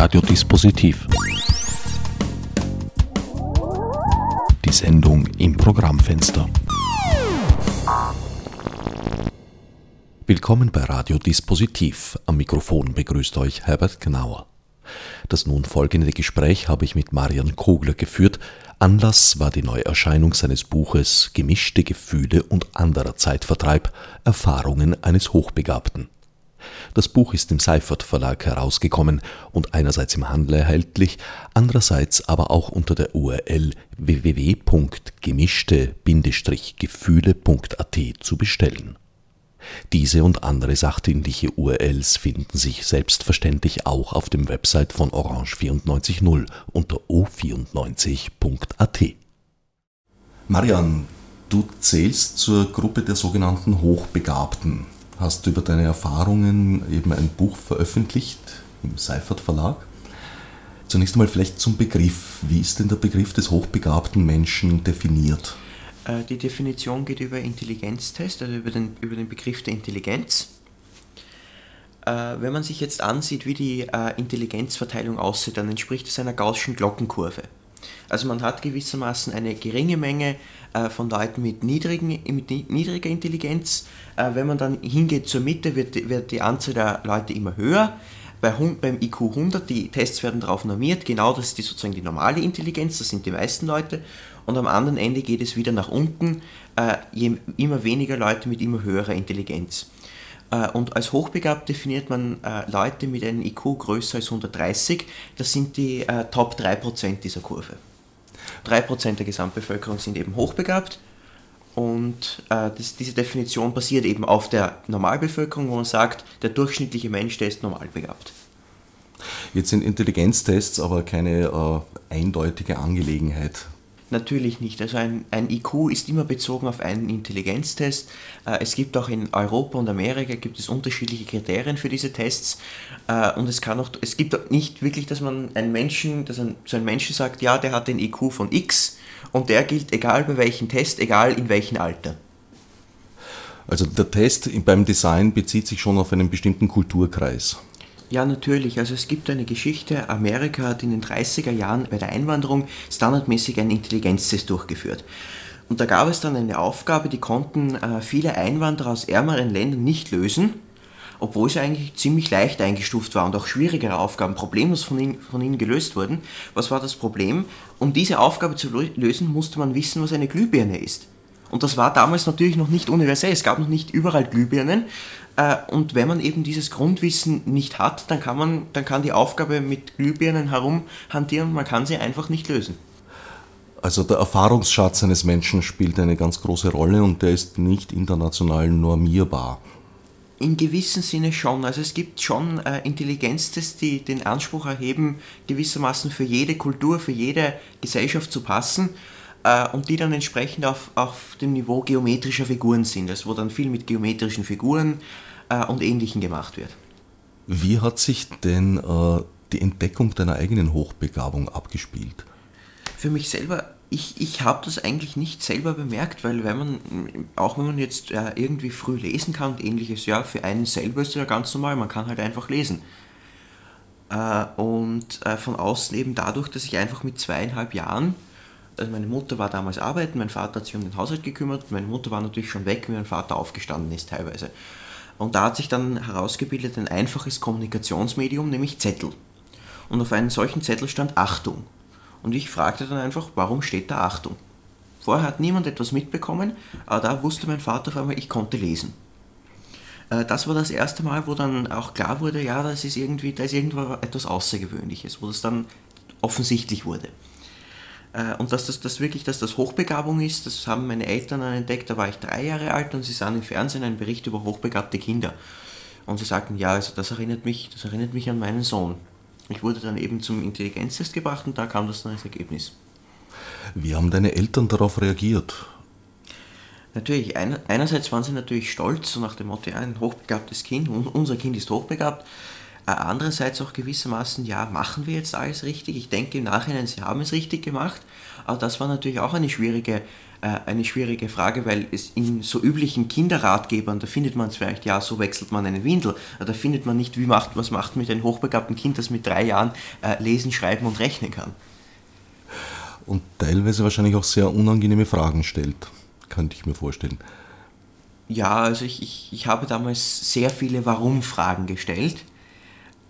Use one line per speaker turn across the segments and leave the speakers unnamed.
Radiodispositiv. Die Sendung im Programmfenster. Willkommen bei Radiodispositiv. Am Mikrofon begrüßt euch Herbert Gnauer. Das nun folgende Gespräch habe ich mit Marian Kogler geführt. Anlass war die Neuerscheinung seines Buches Gemischte Gefühle und anderer Zeitvertreib Erfahrungen eines Hochbegabten. Das Buch ist im Seifert Verlag herausgekommen und einerseits im Handel erhältlich, andererseits aber auch unter der URL www.gemischte-gefühle.at zu bestellen. Diese und andere sachdienliche URLs finden sich selbstverständlich auch auf dem Website von Orange 94.0 unter o94.at. Marian, du zählst zur Gruppe der sogenannten Hochbegabten hast über deine Erfahrungen eben ein Buch veröffentlicht im Seifert Verlag. Zunächst einmal vielleicht zum Begriff. Wie ist denn der Begriff des hochbegabten Menschen definiert?
Äh, die Definition geht über Intelligenztest, also über den, über den Begriff der Intelligenz. Äh, wenn man sich jetzt ansieht, wie die äh, Intelligenzverteilung aussieht, dann entspricht es einer gaußschen Glockenkurve. Also man hat gewissermaßen eine geringe Menge äh, von Leuten mit, niedrigen, mit niedriger Intelligenz. Äh, wenn man dann hingeht zur Mitte, wird, wird die Anzahl der Leute immer höher. Bei, beim IQ 100, die Tests werden darauf normiert, genau das ist die, sozusagen die normale Intelligenz, das sind die meisten Leute. Und am anderen Ende geht es wieder nach unten, äh, je, immer weniger Leute mit immer höherer Intelligenz. Äh, und als hochbegabt definiert man äh, Leute mit einem IQ größer als 130. Das sind die äh, Top 3% dieser Kurve. 3% der Gesamtbevölkerung sind eben hochbegabt. Und äh, das, diese Definition basiert eben auf der Normalbevölkerung, wo man sagt, der durchschnittliche Mensch, der ist normalbegabt.
Jetzt sind Intelligenztests aber keine äh, eindeutige Angelegenheit.
Natürlich nicht. Also ein, ein, IQ ist immer bezogen auf einen Intelligenztest. Äh, es gibt auch in Europa und Amerika gibt es unterschiedliche Kriterien für diese Tests. Äh, und es kann auch, es gibt nicht wirklich, dass man einen Menschen, dass ein, so ein Menschen sagt, ja, der hat den IQ von X und der gilt egal bei welchem Test, egal in welchem Alter.
Also der Test beim Design bezieht sich schon auf einen bestimmten Kulturkreis.
Ja, natürlich. Also es gibt eine Geschichte, Amerika hat in den 30er Jahren bei der Einwanderung standardmäßig einen Intelligenztest durchgeführt. Und da gab es dann eine Aufgabe, die konnten äh, viele Einwanderer aus ärmeren Ländern nicht lösen, obwohl sie eigentlich ziemlich leicht eingestuft waren und auch schwierigere Aufgaben problemlos von ihnen, von ihnen gelöst wurden. Was war das Problem? Um diese Aufgabe zu lösen, musste man wissen, was eine Glühbirne ist. Und das war damals natürlich noch nicht universell. Es gab noch nicht überall Glühbirnen. Äh, und wenn man eben dieses Grundwissen nicht hat, dann kann, man, dann kann die Aufgabe mit Glühbirnen herumhantieren und man kann sie einfach nicht lösen.
Also der Erfahrungsschatz eines Menschen spielt eine ganz große Rolle und der ist nicht international normierbar.
In gewissem Sinne schon. Also es gibt schon äh, Intelligenztests, die den Anspruch erheben, gewissermaßen für jede Kultur, für jede Gesellschaft zu passen äh, und die dann entsprechend auf, auf dem Niveau geometrischer Figuren sind. Also wo dann viel mit geometrischen Figuren äh, und Ähnlichem gemacht wird.
Wie hat sich denn äh, die Entdeckung deiner eigenen Hochbegabung abgespielt?
Für mich selber, ich, ich habe das eigentlich nicht selber bemerkt, weil wenn man, auch wenn man jetzt äh, irgendwie früh lesen kann und ähnliches, ja, für einen selber ist es ja ganz normal, man kann halt einfach lesen. Äh, und äh, von außen eben dadurch, dass ich einfach mit zweieinhalb Jahren also meine Mutter war damals arbeiten, mein Vater hat sich um den Haushalt gekümmert, meine Mutter war natürlich schon weg, wie mein Vater aufgestanden ist teilweise. Und da hat sich dann herausgebildet ein einfaches Kommunikationsmedium, nämlich Zettel. Und auf einem solchen Zettel stand Achtung. Und ich fragte dann einfach, warum steht da Achtung? Vorher hat niemand etwas mitbekommen, aber da wusste mein Vater auf einmal, ich konnte lesen. Äh, das war das erste Mal, wo dann auch klar wurde, ja, das ist irgendwie, da ist irgendwo etwas Außergewöhnliches, wo das dann offensichtlich wurde. Äh, und dass das, das wirklich, dass das Hochbegabung ist, das haben meine Eltern entdeckt, da war ich drei Jahre alt und sie sahen im Fernsehen einen Bericht über hochbegabte Kinder. Und sie sagten, ja, also das erinnert mich, das erinnert mich an meinen Sohn. Ich wurde dann eben zum Intelligenztest gebracht und da kam das dann als Ergebnis.
Wie haben deine Eltern darauf reagiert?
Natürlich, einerseits waren sie natürlich stolz, so nach dem Motto, ein hochbegabtes Kind, unser Kind ist hochbegabt. Andererseits auch gewissermaßen, ja, machen wir jetzt alles richtig? Ich denke im Nachhinein, sie haben es richtig gemacht, aber das war natürlich auch eine schwierige, äh, eine schwierige Frage, weil es in so üblichen Kinderratgebern, da findet man es vielleicht, ja, so wechselt man eine Windel, da findet man nicht, wie macht, was macht mit einem hochbegabten Kind, das mit drei Jahren äh, lesen, schreiben und rechnen kann.
Und teilweise wahrscheinlich auch sehr unangenehme Fragen stellt, könnte ich mir vorstellen.
Ja, also ich, ich, ich habe damals sehr viele Warum-Fragen gestellt äh,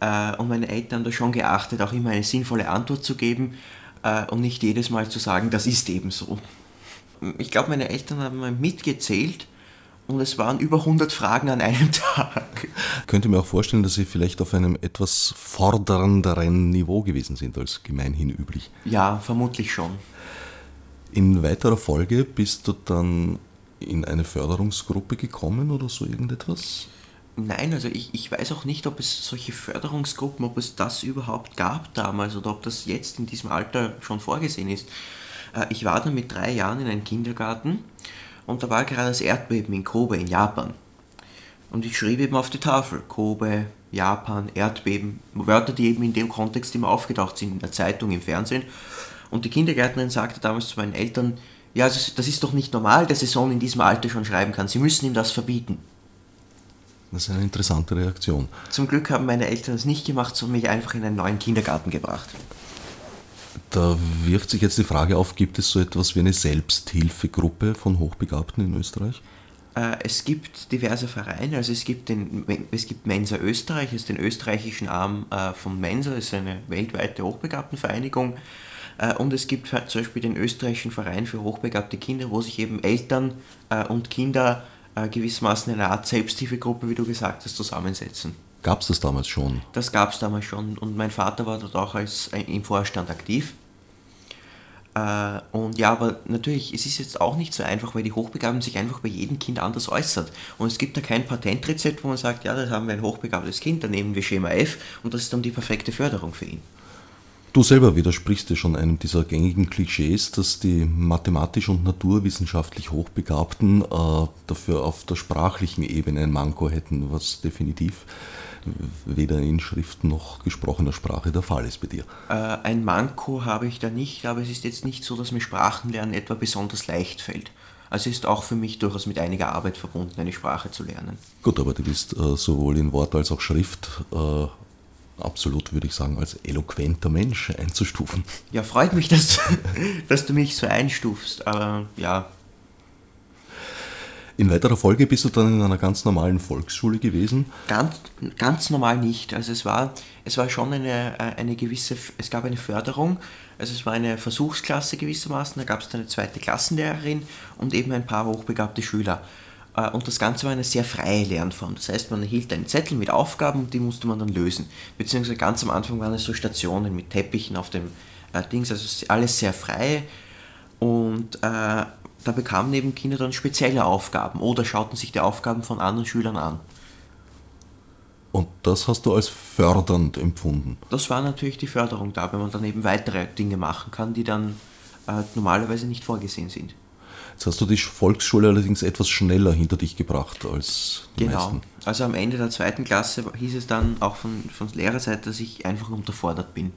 und meine Eltern haben da schon geachtet, auch immer eine sinnvolle Antwort zu geben äh, und nicht jedes Mal zu sagen, das ist eben so. Ich glaube, meine Eltern haben mal mitgezählt und es waren über 100 Fragen an einem Tag.
Ich könnte mir auch vorstellen, dass Sie vielleicht auf einem etwas fordernderen Niveau gewesen sind als gemeinhin üblich.
Ja, vermutlich schon.
In weiterer Folge bist du dann in eine Förderungsgruppe gekommen oder so irgendetwas?
Nein, also ich, ich weiß auch nicht, ob es solche Förderungsgruppen, ob es das überhaupt gab damals oder ob das jetzt in diesem Alter schon vorgesehen ist. Äh, ich war dann mit drei Jahren in einem Kindergarten und da war gerade das Erdbeben in Kobe in Japan. Und ich schrieb eben auf die Tafel, Kobe, Japan, Erdbeben, Wörter, die eben in dem Kontext immer aufgetaucht sind, in der Zeitung, im Fernsehen. Und die Kindergärtnerin sagte damals zu meinen Eltern, ja, das ist doch nicht normal, dass ihr Sohn in diesem Alter schon schreiben kann. Sie müssen ihm das verbieten.
Das ist eine interessante Reaktion.
Zum Glück haben meine Eltern das nicht gemacht, sondern mich einfach in einen neuen Kindergarten gebracht.
Da wirft sich jetzt die Frage auf, gibt es so etwas wie eine Selbsthilfegruppe von Hochbegabten in Österreich?
Äh, es gibt diverse Vereine, also es gibt, den, es gibt Mensa Österreich, das ist den österreichischen Arm äh, von Mensa, das ist eine weltweite Hochbegabtenvereinigung. Äh, und es gibt zum Beispiel den österreichischen Verein für hochbegabte Kinder, wo sich eben Eltern und Kinder äh, gewissermaßen in einer Art Selbsthilfegruppe, wie du gesagt hast, zusammensetzen.
Gab es das damals schon?
Das gab es damals schon und mein Vater war dort auch als, im Vorstand aktiv. Und ja, aber natürlich, es ist jetzt auch nicht so einfach, weil die Hochbegabten sich einfach bei jedem Kind anders äußert. Und es gibt da kein Patentrezept, wo man sagt, ja, da haben wir ein hochbegabtes Kind, dann nehmen wir Schema F und das ist dann die perfekte Förderung für ihn.
Du selber widersprichst dir schon einem dieser gängigen Klischees, dass die mathematisch und naturwissenschaftlich Hochbegabten äh, dafür auf der sprachlichen Ebene ein Manko hätten, was definitiv weder in Schrift noch gesprochener Sprache der Fall ist bei dir.
Äh, ein Manko habe ich da nicht, aber es ist jetzt nicht so, dass mir Sprachenlernen etwa besonders leicht fällt. Also ist auch für mich durchaus mit einiger Arbeit verbunden, eine Sprache zu lernen.
Gut, aber du bist äh, sowohl in Wort als auch Schrift äh, absolut, würde ich sagen, als eloquenter Mensch einzustufen.
Ja, freut mich, dass, dass du mich so einstufst, aber ja.
In weiterer Folge bist du dann in einer ganz normalen Volksschule gewesen?
Ganz, ganz normal nicht. Also es war, es war schon eine, eine gewisse, es gab eine Förderung, also es war eine Versuchsklasse gewissermaßen, da gab es eine zweite Klassenlehrerin und eben ein paar hochbegabte Schüler. Äh, und das Ganze war eine sehr freie Lernform. Das heißt, man erhielt einen Zettel mit Aufgaben und die musste man dann lösen. Beziehungsweise ganz am Anfang waren es so Stationen mit Teppichen auf dem äh, Dings, also alles sehr frei. Und äh, da bekamen eben Kinder dann spezielle Aufgaben oder schauten sich die Aufgaben von anderen Schülern an.
Und das hast du als fördernd empfunden?
Das war natürlich die Förderung da, wenn man dann eben weitere Dinge machen kann, die dann äh, normalerweise nicht vorgesehen sind.
Jetzt hast du die Volksschule allerdings etwas schneller hinter dich gebracht als die
Genau.
meisten.
Also am Ende der zweiten Klasse hieß es dann auch von, von Lehrerseite, dass ich einfach unterfordert bin.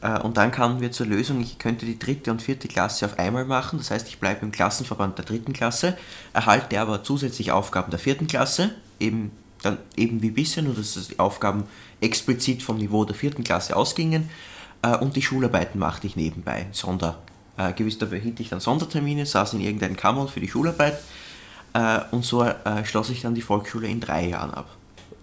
Äh, Und dann kamen wir zur Lösung, ich könnte die dritte und vierte Klasse auf einmal machen. Das heißt, ich bleibe im Klassenverband der dritten Klasse, erhalte aber zusätzlich Aufgaben der vierten Klasse, eben, dann, eben wie bisher, nur dass die Aufgaben explizit vom Niveau der vierten Klasse ausgingen. Äh, Und die Schularbeiten machte ich nebenbei, Sonder, äh, gewiss, da behielt ich dann Sondertermine, saß in irgendeinem Kammer für die Schularbeit äh, und so äh, schloss ich dann die Volksschule in drei Jahren ab.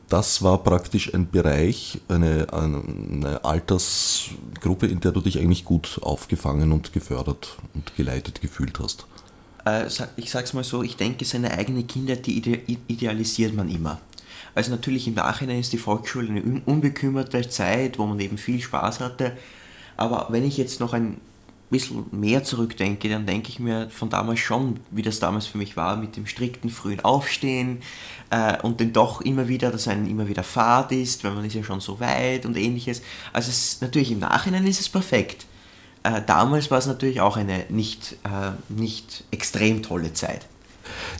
Das war praktisch ein Bereich, eine, eine Altersgruppe, in der du dich eigentlich gut aufgefangen und gefördert und geleitet gefühlt hast.
Äh, ich sag's mal so, ich denke, seine eigene Kindheit, die ide idealisiert man immer. Also natürlich im Nachhinein ist die Volksschule eine un unbekümmerte Zeit, wo man eben viel Spaß hatte. Aber wenn ich jetzt noch ein bisschen mehr zurückdenke, dann denke ich mir von damals schon, wie das damals für mich war, mit dem strikten frühen Aufstehen äh, und dann doch immer wieder, dass einem immer wieder Fahrt ist, weil man ist ja schon so weit und ähnliches. Also es, natürlich im Nachhinein ist es perfekt. Äh, damals war es natürlich auch eine nicht, äh, nicht extrem tolle Zeit.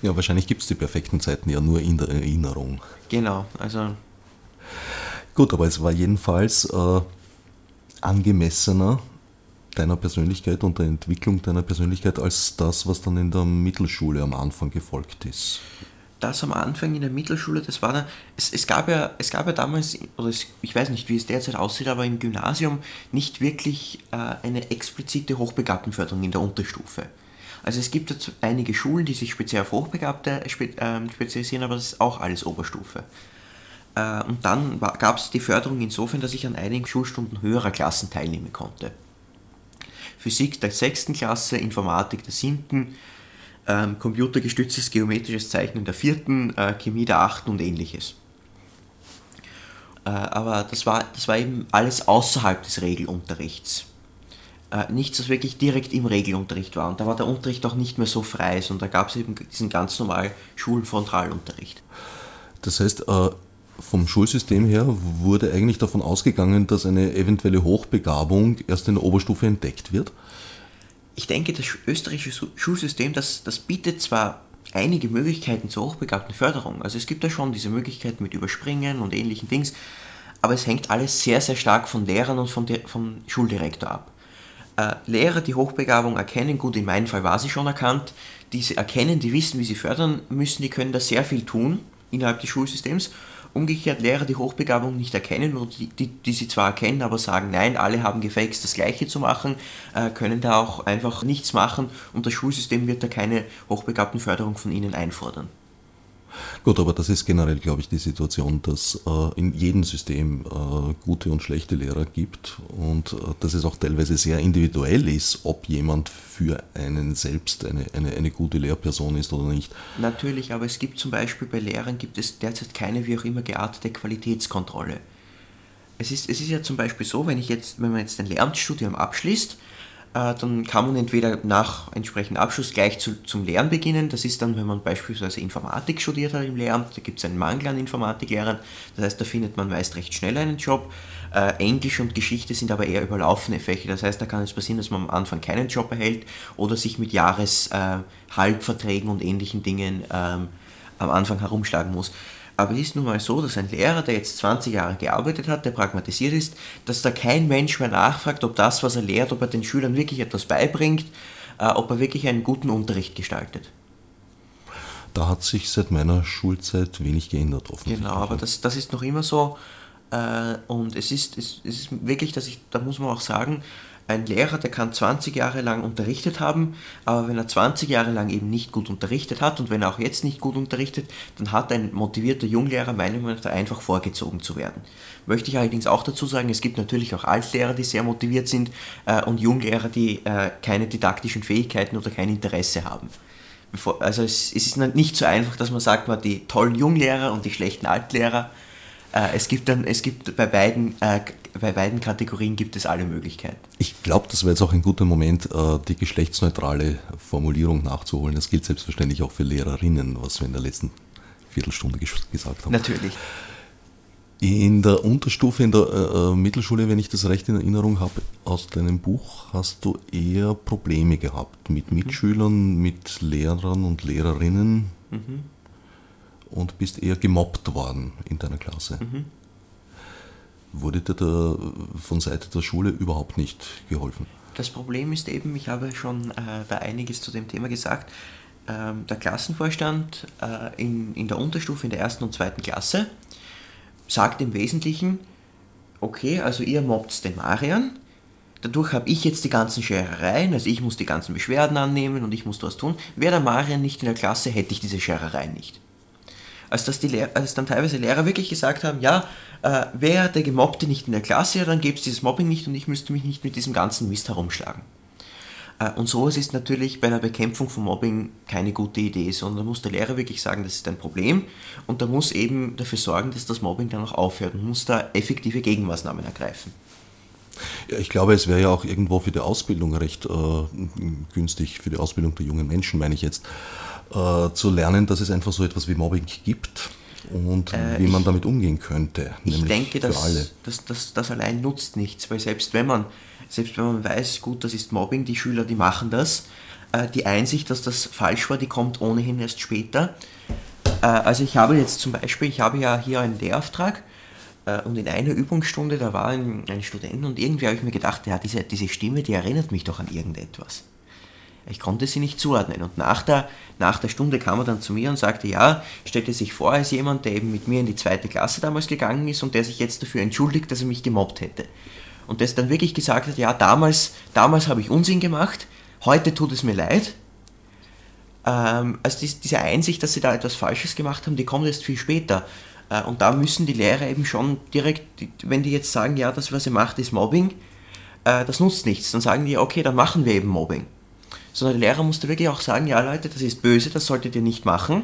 Ja, wahrscheinlich gibt es die perfekten Zeiten ja nur in der Erinnerung.
Genau, also
Gut, aber es war jedenfalls äh, angemessener deiner Persönlichkeit und der Entwicklung deiner Persönlichkeit als das, was dann in der Mittelschule am Anfang gefolgt ist.
Das am Anfang in der Mittelschule, das war dann, es, es, gab, ja, es gab ja damals, oder es, ich weiß nicht, wie es derzeit aussieht, aber im Gymnasium nicht wirklich äh, eine explizite Hochbegabtenförderung in der Unterstufe. Also es gibt jetzt einige Schulen, die sich speziell auf Hochbegabte spe, äh, spezialisieren, aber das ist auch alles Oberstufe. Äh, und dann gab es die Förderung insofern, dass ich an einigen Schulstunden höherer Klassen teilnehmen konnte. Physik der 6. Klasse, Informatik der 7., ähm, computergestütztes geometrisches Zeichnen der 4., äh, Chemie der 8. und ähnliches. Äh, aber das war, das war eben alles außerhalb des Regelunterrichts. Äh, nichts, was wirklich direkt im Regelunterricht war. Und da war der Unterricht auch nicht mehr so frei, sondern da gab es eben diesen ganz normalen Schulfrontalunterricht.
Das heißt, äh, vom Schulsystem her wurde eigentlich davon ausgegangen, dass eine eventuelle Hochbegabung erst in der Oberstufe entdeckt wird?
Ich denke, das österreichische Schulsystem, das, das bietet zwar einige Möglichkeiten zur hochbegabten Förderung. Also es gibt ja schon diese Möglichkeiten mit Überspringen und ähnlichen Dings, aber es hängt alles sehr, sehr stark von Lehrern und von vom Schuldirektor ab. Äh, Lehrer, die Hochbegabung erkennen, gut, in meinem Fall war sie schon erkannt, die sie erkennen, die wissen, wie sie fördern müssen, die können da sehr viel tun innerhalb des Schulsystems Umgekehrt Lehrer, die Hochbegabung nicht erkennen oder die, die, die, sie zwar erkennen, aber sagen, nein, alle haben gefälligst das Gleiche zu machen, äh, können da auch einfach nichts machen und das Schulsystem wird da keine Hochbegabtenförderung von ihnen einfordern.
Gut, aber das ist generell, glaube ich, die Situation, dass äh, in jedem System äh, gute und schlechte Lehrer gibt und äh, dass es auch teilweise sehr individuell ist, ob jemand für einen selbst eine, eine, eine gute Lehrperson ist oder nicht.
Natürlich, aber es gibt zum Beispiel bei Lehrern gibt es derzeit keine wie auch immer geartete Qualitätskontrolle. Es ist, es ist ja zum Beispiel so, wenn ich jetzt, wenn man jetzt ein Lehramtsstudium abschließt, dann kann man entweder nach entsprechendem Abschluss gleich zu, zum Lehren beginnen. Das ist dann, wenn man beispielsweise Informatik studiert hat im Lehramt, da gibt es einen Mangel an Informatiklehrern. Das heißt, da findet man meist recht schnell einen Job. Äh, Englisch und Geschichte sind aber eher überlaufene Fächer. Das heißt, da kann es passieren, dass man am Anfang keinen Job erhält oder sich mit Jahreshalbverträgen äh, und ähnlichen Dingen ähm, am Anfang herumschlagen muss. Aber es ist nun mal so, dass ein Lehrer, der jetzt 20 Jahre gearbeitet hat, der pragmatisiert ist, dass da kein Mensch mehr nachfragt, ob das, was er lehrt, ob er den Schülern wirklich etwas beibringt, äh, ob er wirklich einen guten Unterricht gestaltet.
Da hat sich seit meiner Schulzeit wenig geändert, offensichtlich.
Genau, aber das, das ist noch immer so. Äh, und es ist, es ist wirklich, dass ich, da muss man auch sagen, ein Lehrer, der kann 20 Jahre lang unterrichtet haben, aber wenn er 20 Jahre lang eben nicht gut unterrichtet hat und wenn er auch jetzt nicht gut unterrichtet, dann hat ein motivierter Junglehrer meiner Meinung nach einfach vorgezogen zu werden. Möchte ich allerdings auch dazu sagen, es gibt natürlich auch Altlehrer, die sehr motiviert sind äh, und Junglehrer, die äh, keine didaktischen Fähigkeiten oder kein Interesse haben. Bevor, also es, es, ist nicht so einfach, dass man sagt, man die tollen Junglehrer und die schlechten Altlehrer. Äh, es gibt dann, es gibt bei beiden äh, bei beiden Kategorien gibt es alle Möglichkeiten.
Ich glaube, das wäre jetzt auch ein guter Moment, äh, die geschlechtsneutrale Formulierung nachzuholen. Das gilt selbstverständlich auch für Lehrerinnen, was wir in der letzten Viertelstunde gesagt haben.
Natürlich.
In der Unterstufe, in der äh, äh, Mittelschule, wenn ich das recht in Erinnerung habe, aus deinem Buch hast du eher Probleme gehabt mit. Mitschülern, mit Lehrern und Lehrerinnen mhm. Und bist eher gemobbt worden in deiner Klasse. Mhm wurde dir da von Seite der Schule überhaupt nicht geholfen?
Das Problem ist eben, ich habe schon äh, da einiges zu dem Thema gesagt, ähm, der Klassenvorstand äh, in, in der Unterstufe in der ersten und zweiten Klasse sagt im Wesentlichen, okay, also ihr mobbt den Marian, dadurch habe ich jetzt die ganzen Scherereien, also ich muss die ganzen Beschwerden annehmen und ich muss was tun. Wäre der Marian nicht in der Klasse, hätte ich diese Scherereien nicht als, dass die Lehr als dann teilweise Lehrer wirklich gesagt haben, ja, äh, wäre der Gemobbte nicht in der Klasse, dann gäbe es dieses Mobbing nicht und ich müsste mich nicht mit diesem ganzen Mist herumschlagen. Äh, und sowas ist natürlich bei der Bekämpfung von Mobbing keine gute Idee, sondern da muss der Lehrer wirklich sagen, das ist ein Problem und da muss eben dafür sorgen, dass das Mobbing dann auch aufhört und muss da effektive Gegenmaßnahmen ergreifen.
Ja, ich glaube, es wäre ja auch irgendwo für die Ausbildung recht äh, günstig, für die Ausbildung der jungen Menschen, meine ich jetzt, äh, zu lernen, dass es einfach so etwas wie Mobbing gibt und äh, wie man ich, damit umgehen könnte.
Ich denke, dass, alle. Das, das, allein nutzt nichts, weil selbst wenn man, selbst wenn man weiß, gut, das ist Mobbing, die Schüler, die machen das, äh, die Einsicht, dass das falsch war, die kommt ohnehin erst später. Äh, also ich habe jetzt zum Beispiel, ich habe ja hier einen Lehrauftrag und in einer Übungsstunde, da war ein, ein Student und irgendwie habe ich mir gedacht, ja, diese, diese Stimme, die erinnert mich doch an irgendetwas. Ich konnte sie nicht zuordnen. Und nach der, nach der Stunde kam er dann zu mir und sagte, ja, stellte sich vor als jemand, der eben mit mir in die zweite Klasse damals gegangen ist und der sich jetzt dafür entschuldigt, dass er mich gemobbt hätte. Und das dann wirklich gesagt hat, ja, damals, damals habe ich Unsinn gemacht, heute tut es mir leid. Ähm, also diese Einsicht, dass sie da etwas Falsches gemacht haben, die kommt erst viel später. Äh, und da müssen die Lehrer eben schon direkt, wenn die jetzt sagen, ja, das, was ihr macht, ist Mobbing, äh, das nutzt nichts. Dann sagen die, okay, dann machen wir eben Mobbing. Sondern der Lehrer musste wirklich auch sagen, ja Leute, das ist böse, das solltet ihr nicht machen.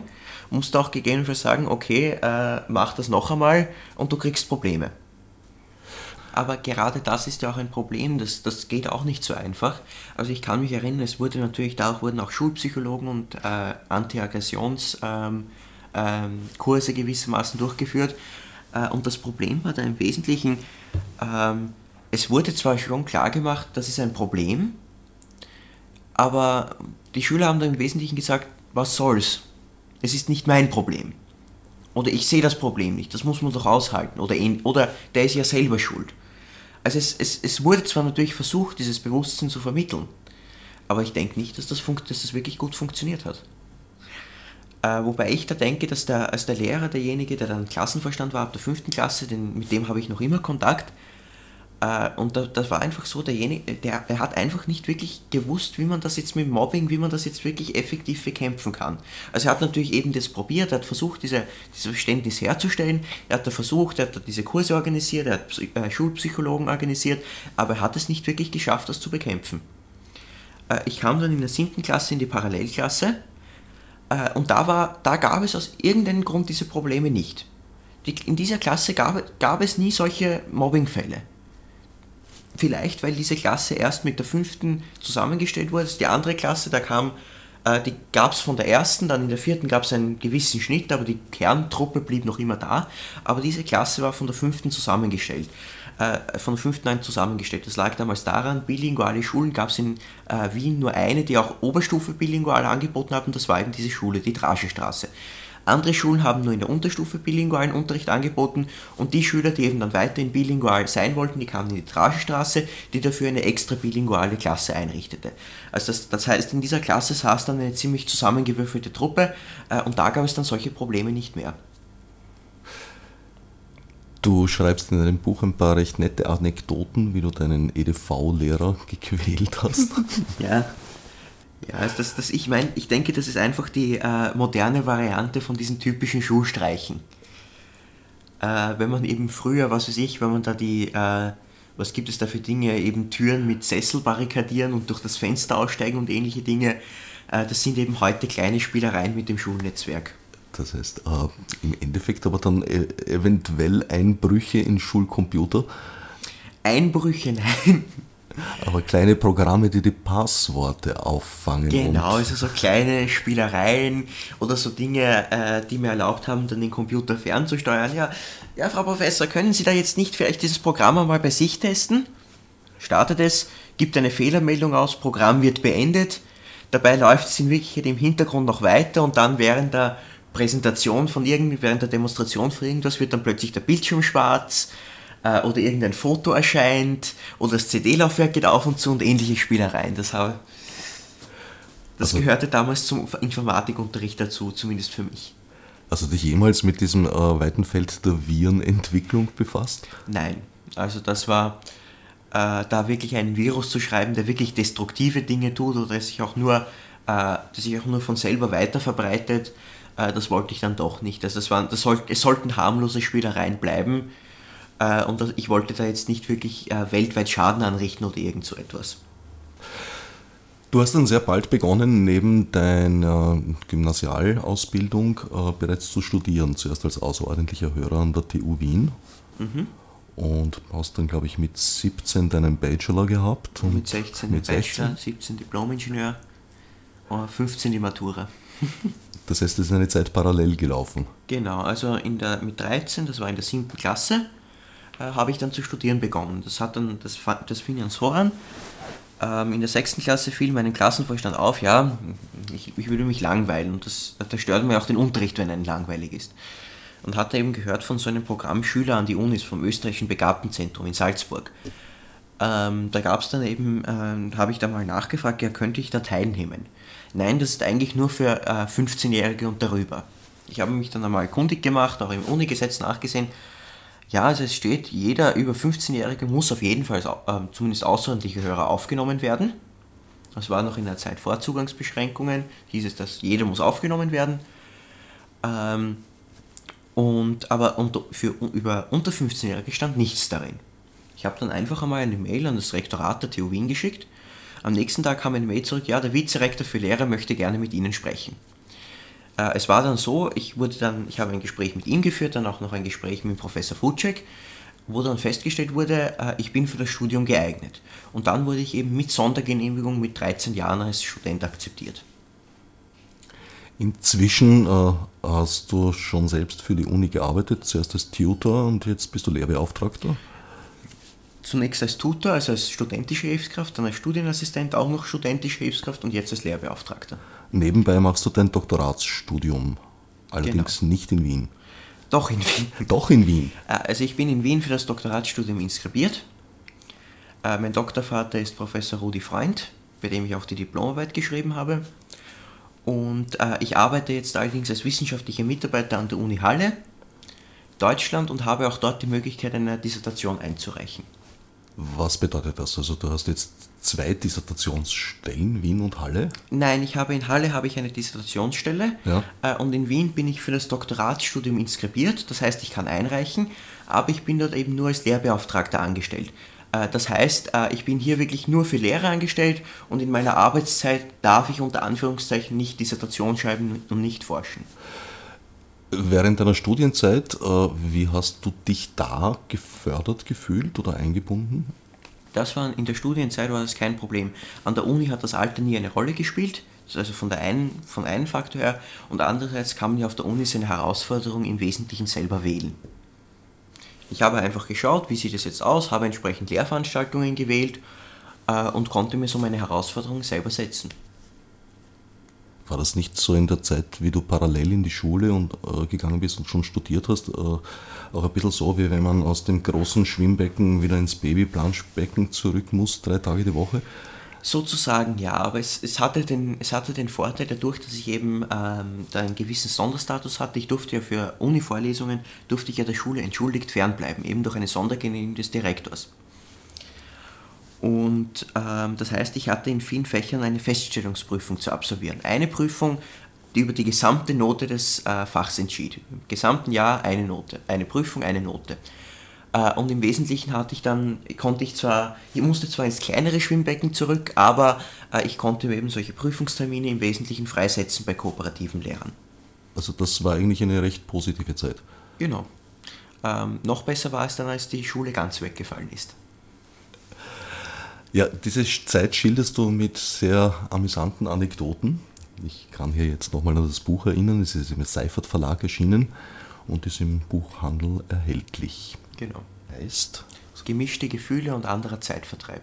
Musste auch gegebenenfalls sagen, okay, äh, mach das noch einmal und du kriegst Probleme. Aber gerade das ist ja auch ein Problem, das, das geht auch nicht so einfach. Also ich kann mich erinnern, es wurde natürlich, da wurden auch Schulpsychologen und äh, Anti-Aggressions- ähm, ähm, Kurse gewissermaßen durchgeführt. Äh, und das Problem war da im Wesentlichen, ähm, es wurde zwar schon klar gemacht, das ist ein Problem, aber die Schüler haben da im Wesentlichen gesagt, was soll's? Es ist nicht mein Problem. Oder ich sehe das Problem nicht, das muss man doch aushalten. Oder, oder der ist ja selber schuld. Also es, es, es wurde zwar natürlich versucht, dieses Bewusstsein zu vermitteln, aber ich denke nicht, dass das, dass das wirklich gut funktioniert hat. Äh, wobei ich da denke, dass der, als der Lehrer, derjenige, der dann Klassenvorstand war ab der fünften Klasse, den, mit dem habe ich noch immer Kontakt, äh, und da, das war einfach so, derjenige, der, der hat einfach nicht wirklich gewusst, wie man das jetzt mit Mobbing, wie man das jetzt wirklich effektiv bekämpfen kann. Also er hat natürlich eben das probiert, er hat versucht, diese, dieses Verständnis herzustellen, er hat da versucht, er hat diese Kurse organisiert, er hat äh, Schulpsychologen organisiert, aber er hat es nicht wirklich geschafft, das zu bekämpfen. Äh, ich kam dann in der siebten Klasse in die Parallelklasse äh, und da, war, da gab es aus irgendeinem Grund diese Probleme nicht. Die, in dieser Klasse gab, gab es nie solche Mobbingfälle. Vielleicht, weil diese Klasse erst mit der fünften zusammengestellt wurde. Die andere Klasse, da kam, äh, die gab es von der ersten, dann in der vierten gab es einen gewissen Schnitt, aber die Kerntruppe blieb noch immer da. Aber diese Klasse war von der fünften zusammengestellt äh, von 5. an zusammengestellt. Das lag damals daran, bilinguale Schulen gab es in äh, Wien nur eine, die auch Oberstufe bilingual angeboten hat und das war eben diese Schule, die Draschestraße. Andere Schulen haben nur in der Unterstufe bilingualen Unterricht angeboten und die Schüler, die eben dann weiterhin bilingual sein wollten, die kamen in die Draschestraße, die dafür eine extra bilinguale Klasse einrichtete. Also das, das heißt, in dieser Klasse saß dann eine ziemlich zusammengewürfelte Truppe äh, und da gab es dann solche Probleme nicht mehr.
Du schreibst in deinem Buch ein paar recht nette Anekdoten, wie du deinen EDV-Lehrer gequält hast.
ja. Ja, also das, das, ich meine, ich denke, das ist einfach die äh, moderne Variante von diesen typischen Schulstreichen. Äh, wenn man eben früher, was weiß ich, wenn man da die, äh, was gibt es da für Dinge, eben Türen mit Sessel barrikadieren und durch das Fenster aussteigen und ähnliche Dinge, äh, das sind eben heute kleine Spielereien mit dem Schulnetzwerk.
Das heißt, äh, im Endeffekt aber dann äh, eventuell Einbrüche in Schulcomputer.
Einbrüche, nein.
Aber kleine Programme, die die Passworte auffangen.
Genau, also so kleine Spielereien oder so Dinge, äh, die mir erlaubt haben, dann den Computer fernzusteuern. Ja, ja, Frau Professor, können Sie da jetzt nicht vielleicht dieses Programm einmal bei sich testen? Startet es, gibt eine Fehlermeldung aus, Programm wird beendet. Dabei läuft es in Wirklichkeit im Hintergrund noch weiter und dann während der Präsentation von irgendwie, während der Demonstration für irgendwas wird dann plötzlich der Bildschirm schwarz äh, oder irgendein Foto erscheint oder das CD-Laufwerk geht auf und zu und ähnliche Spielereien. Das, habe, das also, gehörte damals zum Informatikunterricht dazu, zumindest für mich.
Also dich jemals mit diesem äh, weiten Feld der Virenentwicklung befasst?
Nein, also das war äh, da wirklich einen Virus zu schreiben, der wirklich destruktive Dinge tut oder der sich auch nur, äh, der sich auch nur von selber weiter verbreitet äh, das wollte ich dann doch nicht. Also das waren, das soll, es sollten harmlose Spielereien bleiben äh, und das, ich wollte da jetzt nicht wirklich äh, weltweit Schaden anrichten oder irgend so etwas.
Du hast dann sehr bald begonnen, neben deiner Gymnasialausbildung äh, bereits zu studieren, zuerst als außerordentlicher Hörer an der TU Wien. Mhm. Und hast dann, glaube ich, mit 17 deinen Bachelor gehabt.
mit 16 mit 16. Bachelor, 17 Diplom-Ingenieur, 15 die Matura.
Das heißt, es ist eine Zeit parallel gelaufen.
Genau, also in der, mit 13, das war in der siebten Klasse, äh, habe ich dann zu studieren begonnen. Das, hat dann, das, das fing dann so an. Ähm, in der sechsten Klasse fiel meinem Klassenvorstand auf, ja, ich, ich würde mich langweilen und das, das stört mir auch den Unterricht, wenn ein langweilig ist. und hatte eben gehört von so einem Programm Schüler an die Unis vom österreichischen Begabtenzentrum in Salzburg. Ähm, da gab es dann eben, ähm, habe ich da mal nachgefragt, ja, könnte ich da teilnehmen? Nein, das ist eigentlich nur für äh, 15-Jährige und darüber. Ich habe mich dann einmal kundig gemacht, auch im Unigesetz nachgesehen. Ja, also es steht, jeder über 15-Jährige muss auf jeden Fall äh, zumindest außerordentliche Hörer aufgenommen werden. Das war noch in der Zeit vor Zugangsbeschränkungen, hieß es, dass jeder muss aufgenommen werden. Ähm, und, aber unter, für über unter 15-Jährige stand nichts darin. Ich habe dann einfach einmal eine Mail an das Rektorat der TU Wien geschickt. Am nächsten Tag kam eine Mail zurück, ja, der Vizerektor für Lehrer möchte gerne mit Ihnen sprechen. Äh, es war dann so, ich wurde dann, ich habe ein Gespräch mit ihm geführt, dann auch noch ein Gespräch mit Professor Futschek, wo dann festgestellt wurde, äh, ich bin für das Studium geeignet. Und dann wurde ich eben mit Sondergenehmigung mit 13 Jahren als Student akzeptiert.
Inzwischen äh, hast du schon selbst für die Uni gearbeitet, zuerst als Tutor und jetzt bist du Lehrbeauftragter?
Zunächst als Tutor, also als studentische Hilfskraft, dann als Studienassistent, auch noch studentische Hilfskraft und jetzt als Lehrbeauftragter.
Nebenbei machst du dein Doktoratsstudium, allerdings genau. nicht in Wien.
Doch in Wien.
Doch in Wien.
Äh, also ich bin in Wien für das Doktoratsstudium inskribiert. Äh, mein Doktorvater ist Professor Rudi Freund, bei dem ich auch die Diplomarbeit geschrieben habe. Und äh, ich arbeite jetzt allerdings als wissenschaftlicher Mitarbeiter an der Uni Halle, Deutschland, und habe auch dort die Möglichkeit, eine Dissertation einzureichen.
Was bedeutet das? Also du hast jetzt zwei Dissertationsstellen, Wien und Halle?
Nein, ich habe in Halle habe ich eine Dissertationsstelle ja. äh, und in Wien bin ich für das Doktoratsstudium inskribiert. Das heißt, ich kann einreichen, aber ich bin dort eben nur als Lehrbeauftragter angestellt. Äh, das heißt, äh, ich bin hier wirklich nur für Lehre angestellt und in meiner Arbeitszeit darf ich unter Anführungszeichen nicht Dissertation schreiben und nicht forschen.
Während deiner Studienzeit, äh, wie hast du dich da gefördert gefühlt oder eingebunden?
Das war in der Studienzeit war das kein Problem. An der Uni hat das Alter nie eine Rolle gespielt, also von, der einen, von einem Faktor her. Und andererseits kann man ja auf der Uni seine Herausforderung im Wesentlichen selber wählen. Ich habe einfach geschaut, wie sieht es jetzt aus, habe entsprechend Lehrveranstaltungen gewählt äh, und konnte mir so meine Herausforderung selber setzen.
War das nicht so in der Zeit, wie du parallel in die Schule und, äh, gegangen bist und schon studiert hast, äh, auch ein bisschen so, wie wenn man aus dem großen Schwimmbecken wieder ins Babyplanschbecken zurück muss, drei Tage die Woche?
Sozusagen ja, aber es, es, hatte, den, es hatte den Vorteil dadurch, dass ich eben ähm, einen gewissen Sonderstatus hatte. Ich durfte ja für Uni-Vorlesungen, durfte ich ja der Schule entschuldigt fernbleiben, eben durch eine Sondergenehmigung des Direktors. Und ähm, das heißt, ich hatte in vielen Fächern eine Feststellungsprüfung zu absolvieren. Eine Prüfung, die über die gesamte Note des äh, Fachs entschied. Im gesamten Jahr eine Note. Eine Prüfung, eine Note. Äh, und im Wesentlichen hatte ich dann, konnte ich zwar, ich musste zwar ins kleinere Schwimmbecken zurück, aber äh, ich konnte mir eben solche Prüfungstermine im Wesentlichen freisetzen bei kooperativen Lehrern.
Also das war eigentlich eine recht positive Zeit.
Genau. Ähm, noch besser war es dann, als die Schule ganz weggefallen ist.
Ja, diese Zeit schilderst du mit sehr amüsanten Anekdoten. Ich kann hier jetzt nochmal an das Buch erinnern. Es ist im Seifert Verlag erschienen und ist im Buchhandel erhältlich.
Genau. Heißt? Gemischte Gefühle und anderer Zeitvertreib.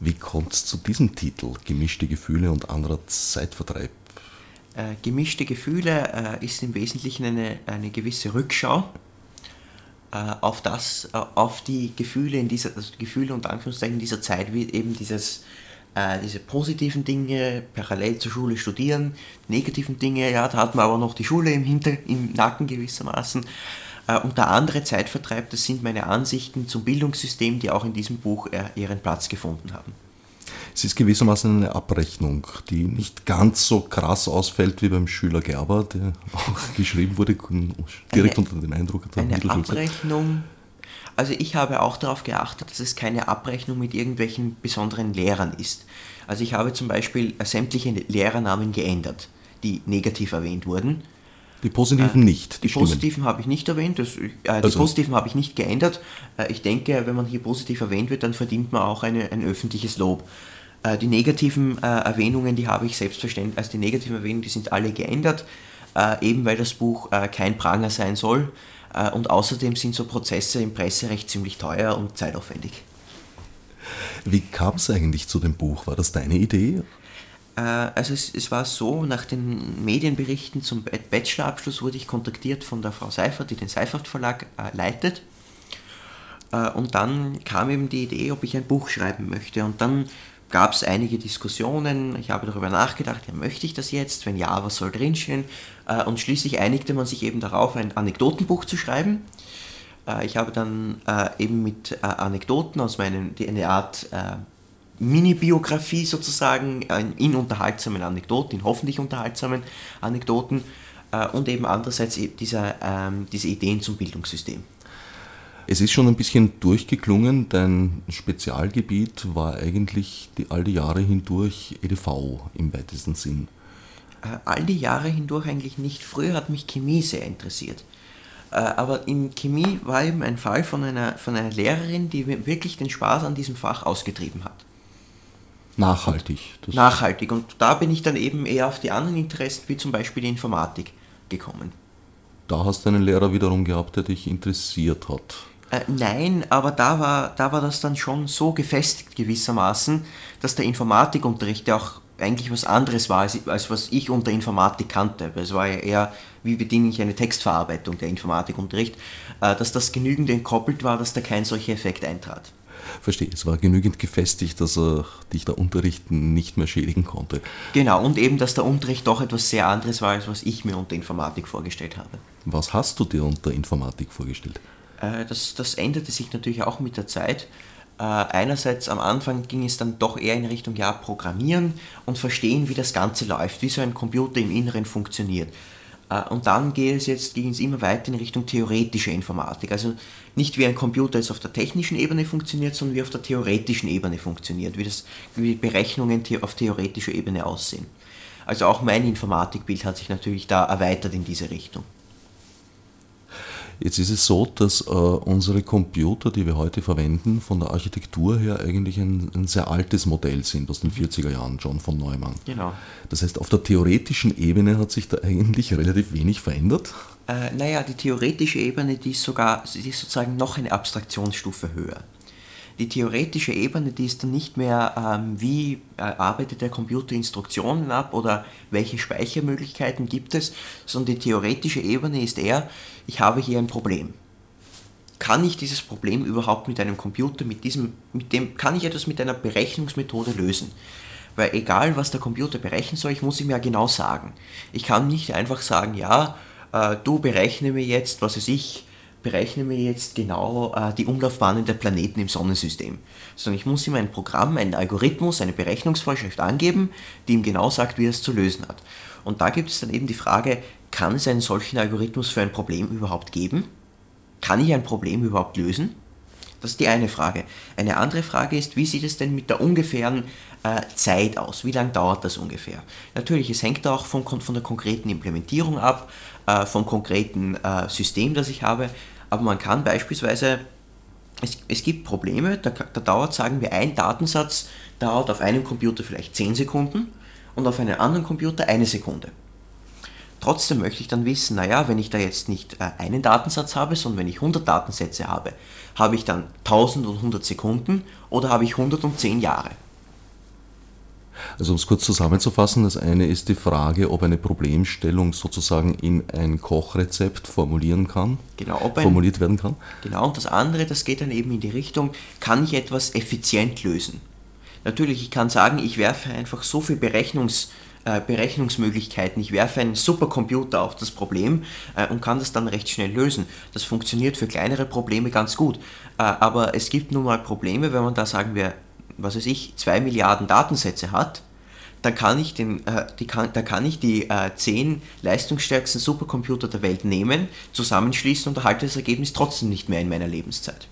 Wie kommt es zu diesem Titel? Gemischte Gefühle und anderer Zeitvertreib?
Äh, gemischte Gefühle äh, ist im Wesentlichen eine, eine gewisse Rückschau auf das, äh, auf die Gefühle in dieser, also Gefühle und Anführungszeichen dieser Zeit, wie eben dieses, äh, diese positiven Dinge, parallel zur Schule studieren, negativen Dinge, ja, da hat man aber noch die Schule im, Hinter, im Nacken gewissermaßen. Äh, und der andere Zeitvertreib, das sind meine Ansichten zum Bildungssystem, die auch in diesem Buch äh, ihren Platz gefunden haben.
Es ist gewissermaßen eine Abrechnung, die nicht ganz so krass ausfällt wie beim Schüler Gerber, der auch geschrieben wurde, direkt
eine,
unter dem Eindruck
der Eine Abrechnung. Also ich habe auch darauf geachtet, dass es keine Abrechnung mit irgendwelchen besonderen Lehrern ist. Also ich habe zum Beispiel sämtliche Lehrernamen geändert, die negativ erwähnt wurden.
Die positiven äh, nicht.
Die, die positiven habe ich nicht erwähnt, das, äh, die also. positiven habe ich nicht geändert. Äh, ich denke, wenn man hier positiv erwähnt wird, dann verdient man auch eine, ein öffentliches Lob. Äh, die negativen äh, Erwähnungen, die habe ich selbstverständlich, also die negativen Erwähnungen, die sind alle geändert, äh, eben weil das Buch kein Pranger sein soll. und außerdem sind so Prozesse im Presserecht ziemlich teuer und zeitaufwendig.
Wie kam es eigentlich zu dem Buch? War das deine Idee?
Also es, es, war so, nach den Medienberichten zum Bachelorabschluss wurde ich kontaktiert von der Frau Seifert, die den Seifert Verlag äh, leitet. Äh, und dann kam eben die Idee, ob ich ein Buch schreiben möchte. Und dann gab es einige Diskussionen. Ich habe darüber nachgedacht, ja, möchte ich das jetzt? Wenn ja, was soll drinstehen? Äh, und schließlich einigte man sich eben darauf, ein Anekdotenbuch zu schreiben. Äh, ich habe dann äh, eben mit äh, Anekdoten aus meinen, die eine Art äh, Mini-Biografie sozusagen in unterhaltsamen Anekdoten, in hoffentlich unterhaltsamen Anekdoten äh, und eben andererseits dieser, ähm, diese Ideen zum Bildungssystem.
Es ist schon ein bisschen durchgeklungen, dein Spezialgebiet war eigentlich die, all die Jahre hindurch EDV im weitesten Sinn.
Äh, all die Jahre hindurch eigentlich nicht. Früher hat mich Chemie sehr interessiert. Äh, aber in Chemie war eben ein Fall von einer, von einer Lehrerin, die wirklich den Spaß an diesem Fach ausgetrieben hat.
Nachhaltig.
Nachhaltig. Und da bin ich dann eben eher auf die anderen Interessen, wie zum Beispiel die Informatik, gekommen.
Da hast du einen Lehrer wiederum gehabt, der dich interessiert hat.
Äh, nein, aber da war, da war das dann schon so gefestigt gewissermaßen, dass der Informatikunterricht ja auch eigentlich was anderes war, als, als was ich unter Informatik kannte. Es war ja eher, wie bediene ich eine Textverarbeitung, der Informatikunterricht, äh, dass das genügend entkoppelt war, dass da kein solcher Effekt eintrat.
Verstehe, es war genügend gefestigt, dass er dich der Unterricht nicht mehr schädigen konnte.
Genau, und eben, dass der Unterricht doch etwas sehr anderes war, als was ich mir unter Informatik vorgestellt habe.
Was hast du dir unter Informatik vorgestellt?
Äh, das, das änderte sich natürlich auch mit der Zeit. Äh, einerseits am Anfang ging es dann doch eher in Richtung ja, Programmieren und verstehen, wie das Ganze läuft, wie so ein Computer im Inneren funktioniert. Äh, und dann ging es jetzt ging es immer weiter in Richtung theoretische Informatik. Also nicht wie ein Computer jetzt auf der technischen Ebene funktioniert, sondern wie auf der theoretischen Ebene funktioniert, wie, das, wie Berechnungen auf theoretischer Ebene aussehen. Also auch mein Informatikbild hat sich natürlich da erweitert in diese Richtung.
Jetzt ist es so, dass äh, unsere Computer, die wir heute verwenden, von der Architektur her eigentlich ein, ein, sehr altes Modell sind, aus den 40er Jahren schon von Neumann.
Genau.
Das heißt, auf der theoretischen Ebene hat sich da eigentlich relativ wenig verändert.
Äh, naja, die theoretische Ebene, die ist sogar, die ist sozusagen noch eine Abstraktionsstufe höher. Die theoretische Ebene, die ist dann nicht mehr, ähm, wie äh, arbeitet der Computer Instruktionen ab oder welche Speichermöglichkeiten gibt es, sondern die theoretische Ebene ist eher, ich habe hier ein Problem. Kann ich dieses Problem überhaupt mit einem Computer, mit diesem, mit dem, kann ich etwas mit einer Berechnungsmethode lösen? Weil egal, was der Computer berechnen soll, ich muss ihm ja genau sagen. Ich kann nicht einfach sagen, ja, äh, du berechne mir jetzt, was weiß ich, berechne mir jetzt genau äh, die Umlaufbahnen der Planeten im Sonnensystem. Sondern ich muss ihm ein Programm, einen Algorithmus, eine Berechnungsvorschrift angeben, die ihm genau sagt, wie er es zu lösen hat. Und da gibt es dann eben die Frage, kann es einen solchen Algorithmus für ein Problem überhaupt geben? Kann ich ein Problem überhaupt lösen? Das ist die eine Frage. Eine andere Frage ist, wie sieht es denn mit der ungefähren äh, Zeit aus? Wie lange dauert das ungefähr? Natürlich, es hängt auch von, von der konkreten Implementierung ab, äh, vom konkreten äh, System, das ich habe. Aber man kann beispielsweise, es, es gibt Probleme, da, da dauert, sagen wir, ein Datensatz dauert auf einem Computer vielleicht 10 Sekunden und auf einem anderen Computer eine Sekunde. Trotzdem möchte ich dann wissen, naja, wenn ich da jetzt nicht äh, einen Datensatz habe, sondern wenn ich 100 Datensätze habe, habe ich dann 1000 und 100 Sekunden oder habe ich 110 Jahre?
Also um es kurz zusammenzufassen, das eine ist die Frage, ob eine Problemstellung sozusagen in ein Kochrezept formulieren kann,
genau,
ein, formuliert werden kann.
Genau, und das andere, das geht dann eben in die Richtung, kann ich etwas effizient lösen? Natürlich, ich kann sagen, ich werfe einfach so viel Berechnungs, äh, Berechnungsmöglichkeiten, ich werfe einen Supercomputer auf das Problem äh, und kann das dann recht schnell lösen. Das funktioniert für kleinere Probleme ganz gut. Äh, aber es gibt nun mal Probleme, wenn man da sagen wir was weiß ich, zwei Milliarden Datensätze hat, dann kann ich, den, äh, die kann, da kann ich die äh, zehn leistungsstärksten Supercomputer der Welt nehmen, zusammenschließen und erhalte das Ergebnis trotzdem nicht mehr in meiner Lebenszeit.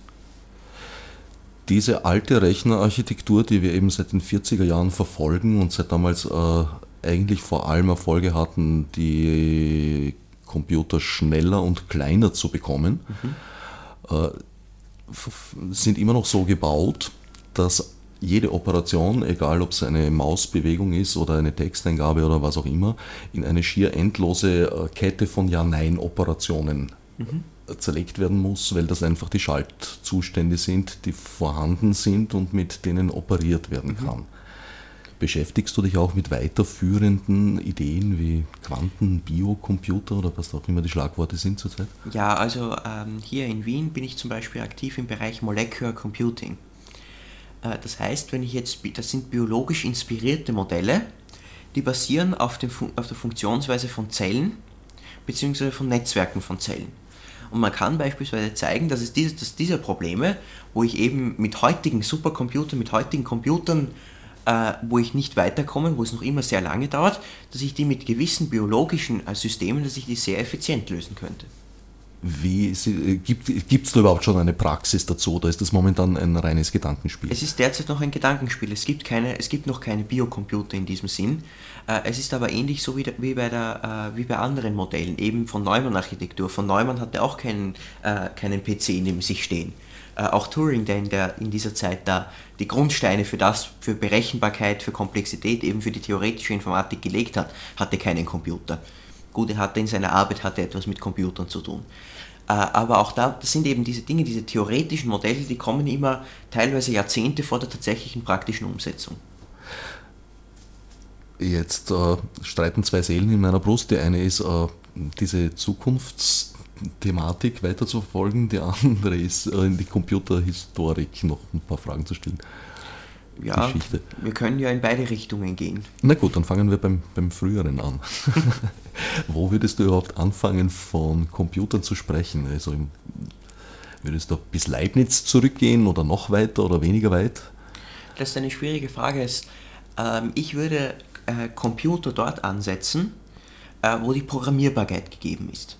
Diese alte Rechnerarchitektur, die wir eben seit den 40er Jahren verfolgen und seit damals äh, eigentlich vor allem Erfolge hatten, die Computer schneller und kleiner zu bekommen, mhm. äh, sind immer noch so gebaut, dass jede Operation, egal ob es eine Mausbewegung ist oder eine Texteingabe oder was auch immer, in eine schier endlose äh, Kette von Ja-Nein-Operationen mhm. zerlegt werden muss, weil das einfach die Schaltzustände sind, die vorhanden sind und mit denen operiert werden mhm. kann. Beschäftigst du dich auch mit weiterführenden Ideen wie Quanten, Biocomputer oder was auch immer die Schlagworte sind zurzeit?
Ja, also ähm, hier in Wien bin ich zum Beispiel aktiv im Bereich Molecular Computing. Äh, das heißt, wenn ich jetzt, das sind biologisch inspirierte Modelle, die basieren auf, dem, auf der Funktionsweise von Zellen bzw. von Netzwerken von Zellen. Und man kann beispielsweise zeigen, dass es diese, dass diese Probleme, wo ich eben mit heutigen Supercomputern, mit heutigen Computern, äh, wo ich nicht weiterkomme, wo es noch immer sehr lange dauert, dass ich die mit gewissen biologischen äh, Systemen, dass ich die sehr effizient lösen könnte.
Wie äh, gibt es da überhaupt schon eine Praxis dazu oder ist das momentan ein reines Gedankenspiel?
Es ist derzeit noch ein Gedankenspiel. Es gibt, keine, es gibt noch keine Biocomputer in diesem Sinn. Äh, es ist aber ähnlich so wie, wie, bei, der, äh, wie bei anderen Modellen, eben von Neumann-Architektur. Von Neumann hatte auch keinen, keinen PC neben sich stehen. Auch Turing, der in, der in dieser Zeit da die Grundsteine für das, für Berechenbarkeit, für Komplexität, eben für die theoretische Informatik gelegt hat, hatte keinen Computer. Gut, hatte in seiner Arbeit hatte etwas mit Computern zu tun. Äh, aber auch da, das sind eben diese Dinge, diese theoretischen Modelle, die kommen immer teilweise Jahrzehnte vor der tatsächlichen praktischen Umsetzung.
Jetzt äh, streiten zwei Seelen in meiner Brust. Die eine ist, äh, diese Zukunftsthematik weiterzuverfolgen, die andere ist, äh, in die Computerhistorik noch ein paar Fragen zu stellen
ja, Geschichte. Wir können ja in beide Richtungen gehen.
Na gut, dann fangen wir beim, beim Früheren an. Wo würdest du überhaupt anfangen, von Computern zu sprechen? Also würdest du bis Leibniz zurückgehen oder noch weiter oder weniger weit?
Das ist eine schwierige Frage. Ähm, ich würde äh, Computer dort ansetzen, äh, wo die Programmierbarkeit gegeben ist.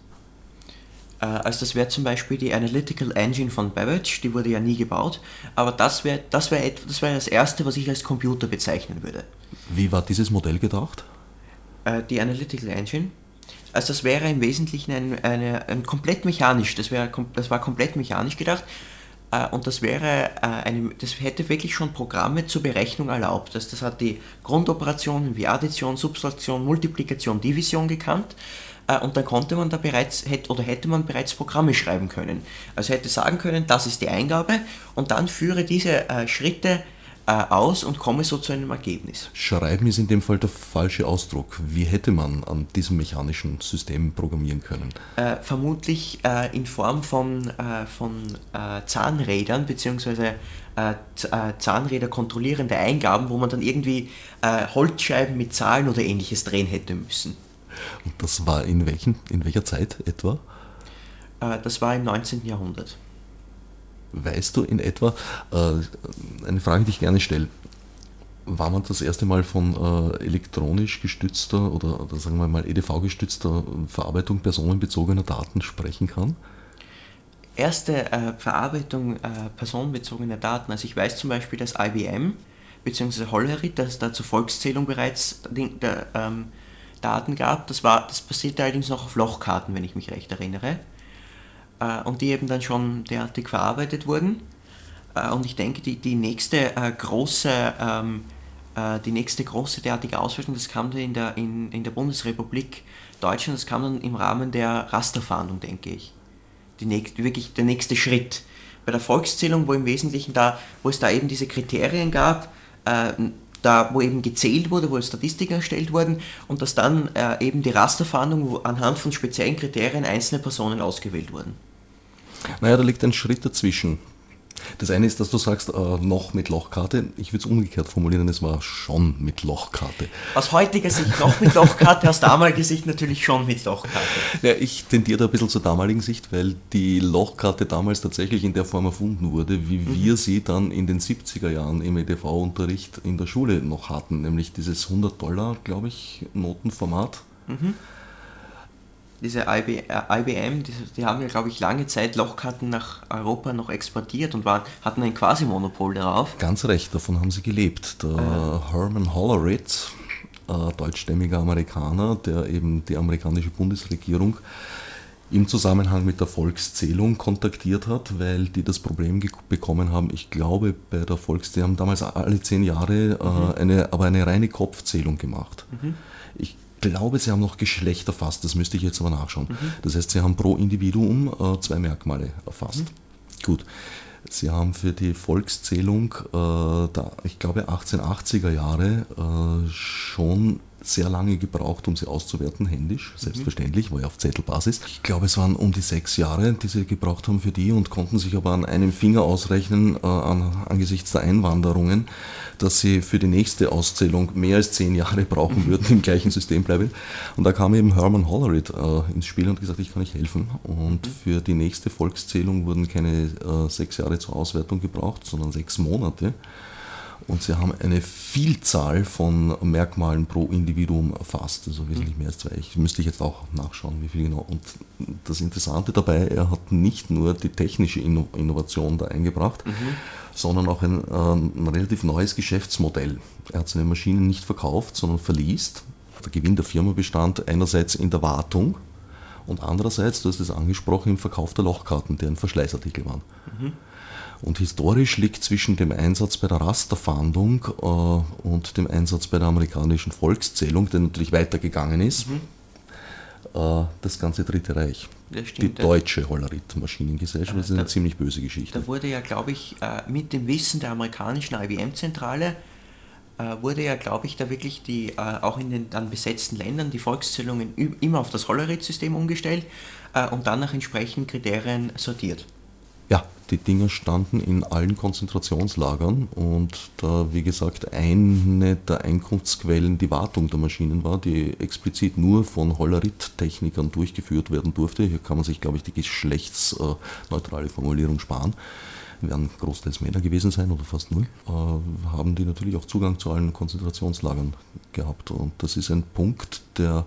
Äh, also das wäre zum Beispiel die Analytical Engine von Babbage, die wurde ja nie gebaut, aber das wäre das, wär, das, wär das erste, was ich als Computer bezeichnen würde.
Wie war dieses Modell gedacht?
Äh, die Analytical Engine. Also das wäre im Wesentlichen ein, eine, ein komplett mechanisch, das, wär, das war komplett mechanisch gedacht äh, und das wäre eine, das hätte wirklich schon Programme zur Berechnung erlaubt. Das, das hat die Grundoperationen wie Addition, Subtraktion, Multiplikation, Division gekannt und dann konnte man da bereits, oder hätte man bereits Programme schreiben können. Also hätte sagen können, das ist die Eingabe und dann führe diese äh, Schritte äh, aus und komme so zu einem Ergebnis.
Schreiben ist in dem Fall der falsche Ausdruck. Wie hätte man an diesem mechanischen System programmieren können?
Äh, vermutlich äh, in Form von, äh, von Zahnrädern bzw. Zahnräder kontrollierende Eingaben, wo man dann irgendwie Holzscheiben mit Zahlen oder ähnliches drehen hätte müssen.
Und das war in, welchen, in welcher Zeit etwa?
Äh, das war im 19. Jahrhundert.
Weißt du in etwa, äh, eine Frage, die ich gerne stelle, war man das erste Mal von äh, elektronisch gestützter oder, oder sagen wir mal EDV gestützter Verarbeitung personenbezogener Daten sprechen kann?
Erste äh, Verarbeitung äh, personenbezogener Daten, also ich weiß zum Beispiel, dass IBM bzw. Hollerit, dass da zur Volkszählung bereits der, ähm, Daten gab. Das, war, das basierte allerdings noch auf Lochkarten, wenn ich mich recht erinnere. Äh, und die eben dann schon derartig verarbeitet wurden. Äh, und ich denke, die, die nächste äh, große ähm, die nächste große derartige Auswertung, das kam dann in der, in, in der Bundesrepublik Deutschland, das kam dann im Rahmen der Rasterfahndung, denke ich. Die nächst, wirklich der nächste Schritt. Bei der Volkszählung, wo im Wesentlichen da, wo es da eben diese Kriterien gab, äh, da, wo eben gezählt wurde, wo Statistiken erstellt wurden und dass dann äh, eben die Rasterfahndung, wo anhand von speziellen Kriterien einzelne Personen ausgewählt wurden.
Naja, da liegt ein Schritt dazwischen. Das eine ist, dass du sagst, äh, noch mit Lochkarte. Ich würde es umgekehrt formulieren, es war schon mit Lochkarte.
Aus heutiger Sicht noch mit Lochkarte, aus damaliger Sicht natürlich schon mit Lochkarte.
Ja, ich tendiere da ein bisschen zur damaligen Sicht, weil die Lochkarte damals tatsächlich in der Form erfunden wurde, wie mhm. wir sie dann in den 70er Jahren im EDV-Unterricht in der Schule noch hatten, nämlich dieses 100 Dollar, glaube ich, Notenformat. Mhm
diese IBM, äh, die, die, haben ja, glaube ich, lange Zeit Lochkarten nach Europa noch exportiert und waren, hatten ein Quasi-Monopol darauf.
Ganz recht, davon haben sie gelebt. Der äh. Herman Hollerit, äh, deutschstämmiger Amerikaner, der eben die amerikanische Bundesregierung im Zusammenhang mit der Volkszählung kontaktiert hat, weil die das Problem bekommen haben, ich glaube, bei der Volkszählung, haben damals alle zehn Jahre äh, mhm. eine, aber eine reine Kopfzählung gemacht. Mhm. Ich glaube, sie haben noch Geschlecht erfasst, das müsste ich jetzt aber nachschauen. Mhm. Das heißt, sie haben pro Individuum äh, zwei Merkmale erfasst. Mhm. Gut. Sie haben für die Volkszählung, äh, da, ich glaube 1880er Jahre, äh, schon sehr lange gebraucht, um sie auszuwerten, händisch, selbstverständlich, war ja auf Zettelbasis. Ich glaube, es waren um die sechs Jahre, die sie gebraucht haben für die und konnten sich aber an einem Finger ausrechnen, äh, an, angesichts der Einwanderungen, dass sie für die nächste Auszählung mehr als zehn Jahre brauchen würden, im gleichen System bleiben. Und da kam eben Herman Hollerith äh, ins Spiel und gesagt, ich kann euch helfen. Und für die nächste Volkszählung wurden keine äh, sechs Jahre zur Auswertung gebraucht, sondern sechs Monate und sie haben eine Vielzahl von Merkmalen pro Individuum erfasst, also wesentlich mehr als zwei. Ich müsste jetzt auch nachschauen, wie viel genau. Und das Interessante dabei, er hat nicht nur die technische Innovation da eingebracht, mhm. sondern auch ein, ein, relativ neues Geschäftsmodell. Er hat seine Maschinen nicht verkauft, sondern verliest. Der Gewinn der Firma bestand einerseits in der Wartung und andererseits, du hast es angesprochen, im Verkauf der Lochkarten, die ein Verschleißartikel waren. Mhm. Und historisch liegt zwischen dem Einsatz bei der Rasterfahndung äh, und dem Einsatz bei der amerikanischen Volkszählung, der natürlich weitergegangen ist, mhm. äh, das ganze Dritte Reich. Stimmt, die deutsche Hollerit-Maschinengesellschaft, äh, das ist eine da, ziemlich böse Geschichte.
Da wurde ja, glaube ich, äh, mit dem Wissen der amerikanischen IBM-Zentrale äh, wurde ja, glaube ich, da wirklich die, äh, auch in den dann besetzten Ländern die Volkszählungen immer auf das Hollerit-System umgestellt und dann nach entsprechenden Kriterien sortiert.
Ja, die Dinger standen in allen Konzentrationslagern und da, wie gesagt, eine der Einkunftsquellen die Wartung der Maschinen war, die explizit nur von Hollerit-Technikern durchgeführt werden durfte. Hier kann man sich, glaube ich, die geschlechtsneutrale Formulierung sparen. Werden großteils Männer gewesen sein oder fast null, äh, haben die natürlich auch Zugang zu allen Konzentrationslagern gehabt. Und das ist ein Punkt, der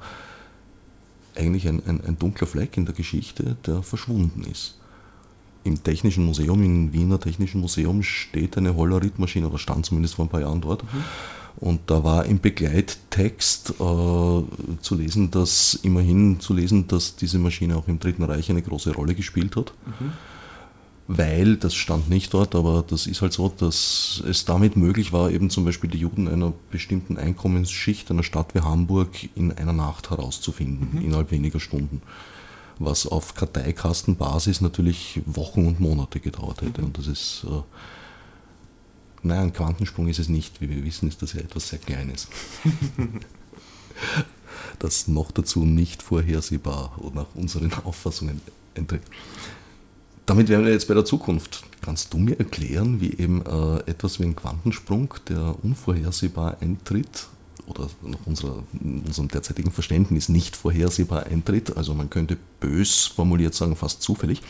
eigentlich ein, ein, ein dunkler Fleck in der Geschichte, der verschwunden ist im Technischen Museum, im Wiener Technischen Museum, steht eine Hollerit-Maschine, oder stand zumindest vor ein paar Jahren dort. Mhm. Und da war im Begleittext äh, zu lesen, dass immerhin zu lesen, dass diese Maschine auch im Dritten Reich eine große Rolle gespielt hat. Mhm. Weil, das stand nicht dort, aber das ist halt so, dass es damit möglich war, eben zum Beispiel die Juden einer bestimmten Einkommensschicht einer Stadt wie Hamburg in einer Nacht herauszufinden, mhm. innerhalb weniger Stunden was auf Karteikastenbasis natürlich Wochen und Monate gedauert hätte. Mhm. Und das ist, äh, naja, ein Quantensprung ist es nicht. Wie wir wissen, ist das ja etwas sehr Kleines. das noch dazu nicht vorhersehbar nach unseren Auffassungen eintritt. Damit wären wir jetzt bei der Zukunft. Kannst du mir erklären, wie eben äh, etwas wie ein Quantensprung, der unvorhersehbar eintritt, oder nach unserer, unserem derzeitigen Verständnis nicht vorhersehbar eintritt, also man könnte bös formuliert sagen, fast zufällig,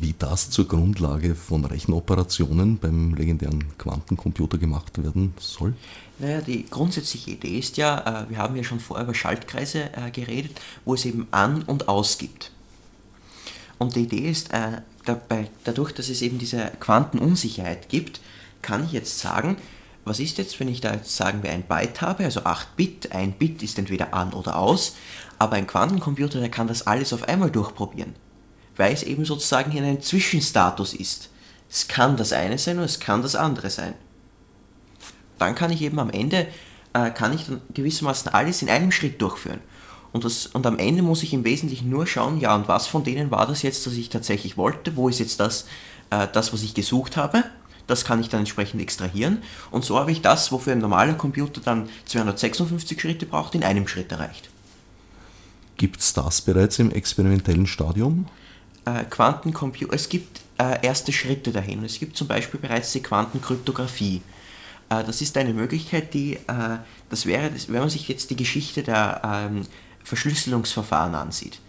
wie das zur Grundlage von Rechenoperationen beim legendären Quantencomputer gemacht werden soll?
Naja, die grundsätzliche Idee ist ja, äh, wir haben ja schon vorher über Schaltkreise äh, geredet, wo es eben an und aus gibt. Und die Idee ist, äh, dabei, dadurch, dass es eben diese Quantenunsicherheit gibt, kann ich jetzt sagen, was ist jetzt, wenn ich da jetzt sagen wir ein Byte habe, also 8 Bit, ein Bit ist entweder an oder aus, aber ein Quantencomputer, der kann das alles auf einmal durchprobieren, weil es eben sozusagen in einem Zwischenstatus ist. Es kann das eine sein und es kann das andere sein. Dann kann ich eben am Ende, äh, kann ich dann gewissermaßen alles in einem Schritt durchführen. Und, das, und am Ende muss ich im Wesentlichen nur schauen, ja, und was von denen war das jetzt, das ich tatsächlich wollte, wo ist jetzt das, äh, das was ich gesucht habe das kann ich dann entsprechend extrahieren und so habe ich das, wofür ein normaler Computer dann 256 Schritte braucht, in einem Schritt erreicht.
Gibt es das bereits im experimentellen Stadium?
Äh, Quantencomputer, es gibt äh, erste Schritte dahin. Es gibt zum Beispiel bereits die Quantenkryptographie. Äh, das ist eine Möglichkeit, die, das wäre, wenn man sich jetzt die Geschichte der ähm, Verschlüsselungsverfahren ansieht,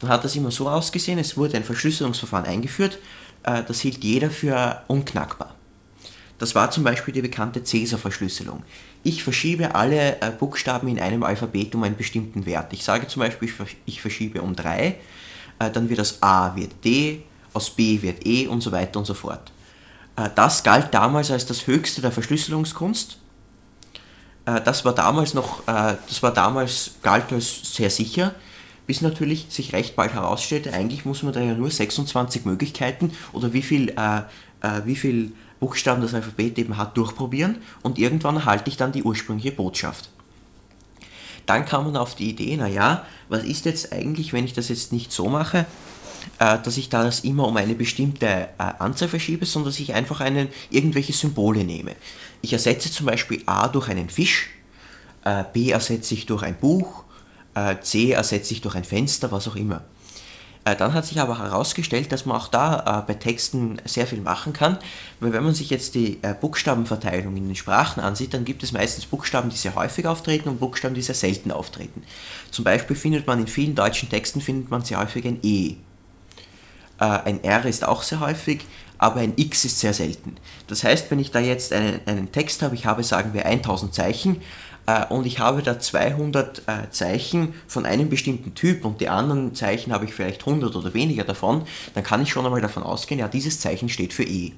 dann hat das immer so ausgesehen, es wurde ein Verschlüsselungsverfahren eingeführt, das hielt jeder für unknackbar. Das war zum Beispiel die bekannte Cäsar-Verschlüsselung. Ich verschiebe alle äh, Buchstaben in einem Alphabet um einen bestimmten Wert. Ich sage zum Beispiel, ich verschiebe um 3, äh, dann wird aus A wird D, aus B wird E und so weiter und so fort. Äh, das galt damals als das höchste der Verschlüsselungskunst. Das war damals noch, das war damals, galt als sehr sicher, bis natürlich sich recht bald herausstellte, eigentlich muss man da ja nur 26 Möglichkeiten oder wie viel, wie viel Buchstaben das Alphabet eben hat, durchprobieren und irgendwann erhalte ich dann die ursprüngliche Botschaft. Dann kam man auf die Idee, naja, was ist jetzt eigentlich, wenn ich das jetzt nicht so mache, äh, dass ich da das immer um eine bestimmte äh, Anzahl verschiebe, sondern dass ich einfach einen, irgendwelche Symbole nehme. Ich ersetze zum Beispiel A durch einen Fisch, äh, B ersetze ich durch ein Buch, C ersetze ich durch ein Fenster, was auch immer. Äh, dann hat sich aber herausgestellt, dass man auch da äh, bei Texten sehr viel machen kann, weil wenn man sich jetzt die äh, Buchstabenverteilung in den Sprachen ansieht, dann gibt es meistens Buchstaben, die sehr häufig auftreten und Buchstaben, die sehr selten auftreten. Zum Beispiel findet man in vielen deutschen Texten findet man sehr häufig ein E. Ein R ist auch sehr häufig, aber ein X ist sehr selten. Das heißt, wenn ich da jetzt einen, einen Text habe, ich habe sagen wir 1000 Zeichen äh, und ich habe da 200 äh, Zeichen von einem bestimmten Typ und die anderen Zeichen habe ich vielleicht 100 oder weniger davon, dann kann ich schon einmal davon ausgehen, ja, dieses Zeichen steht für E.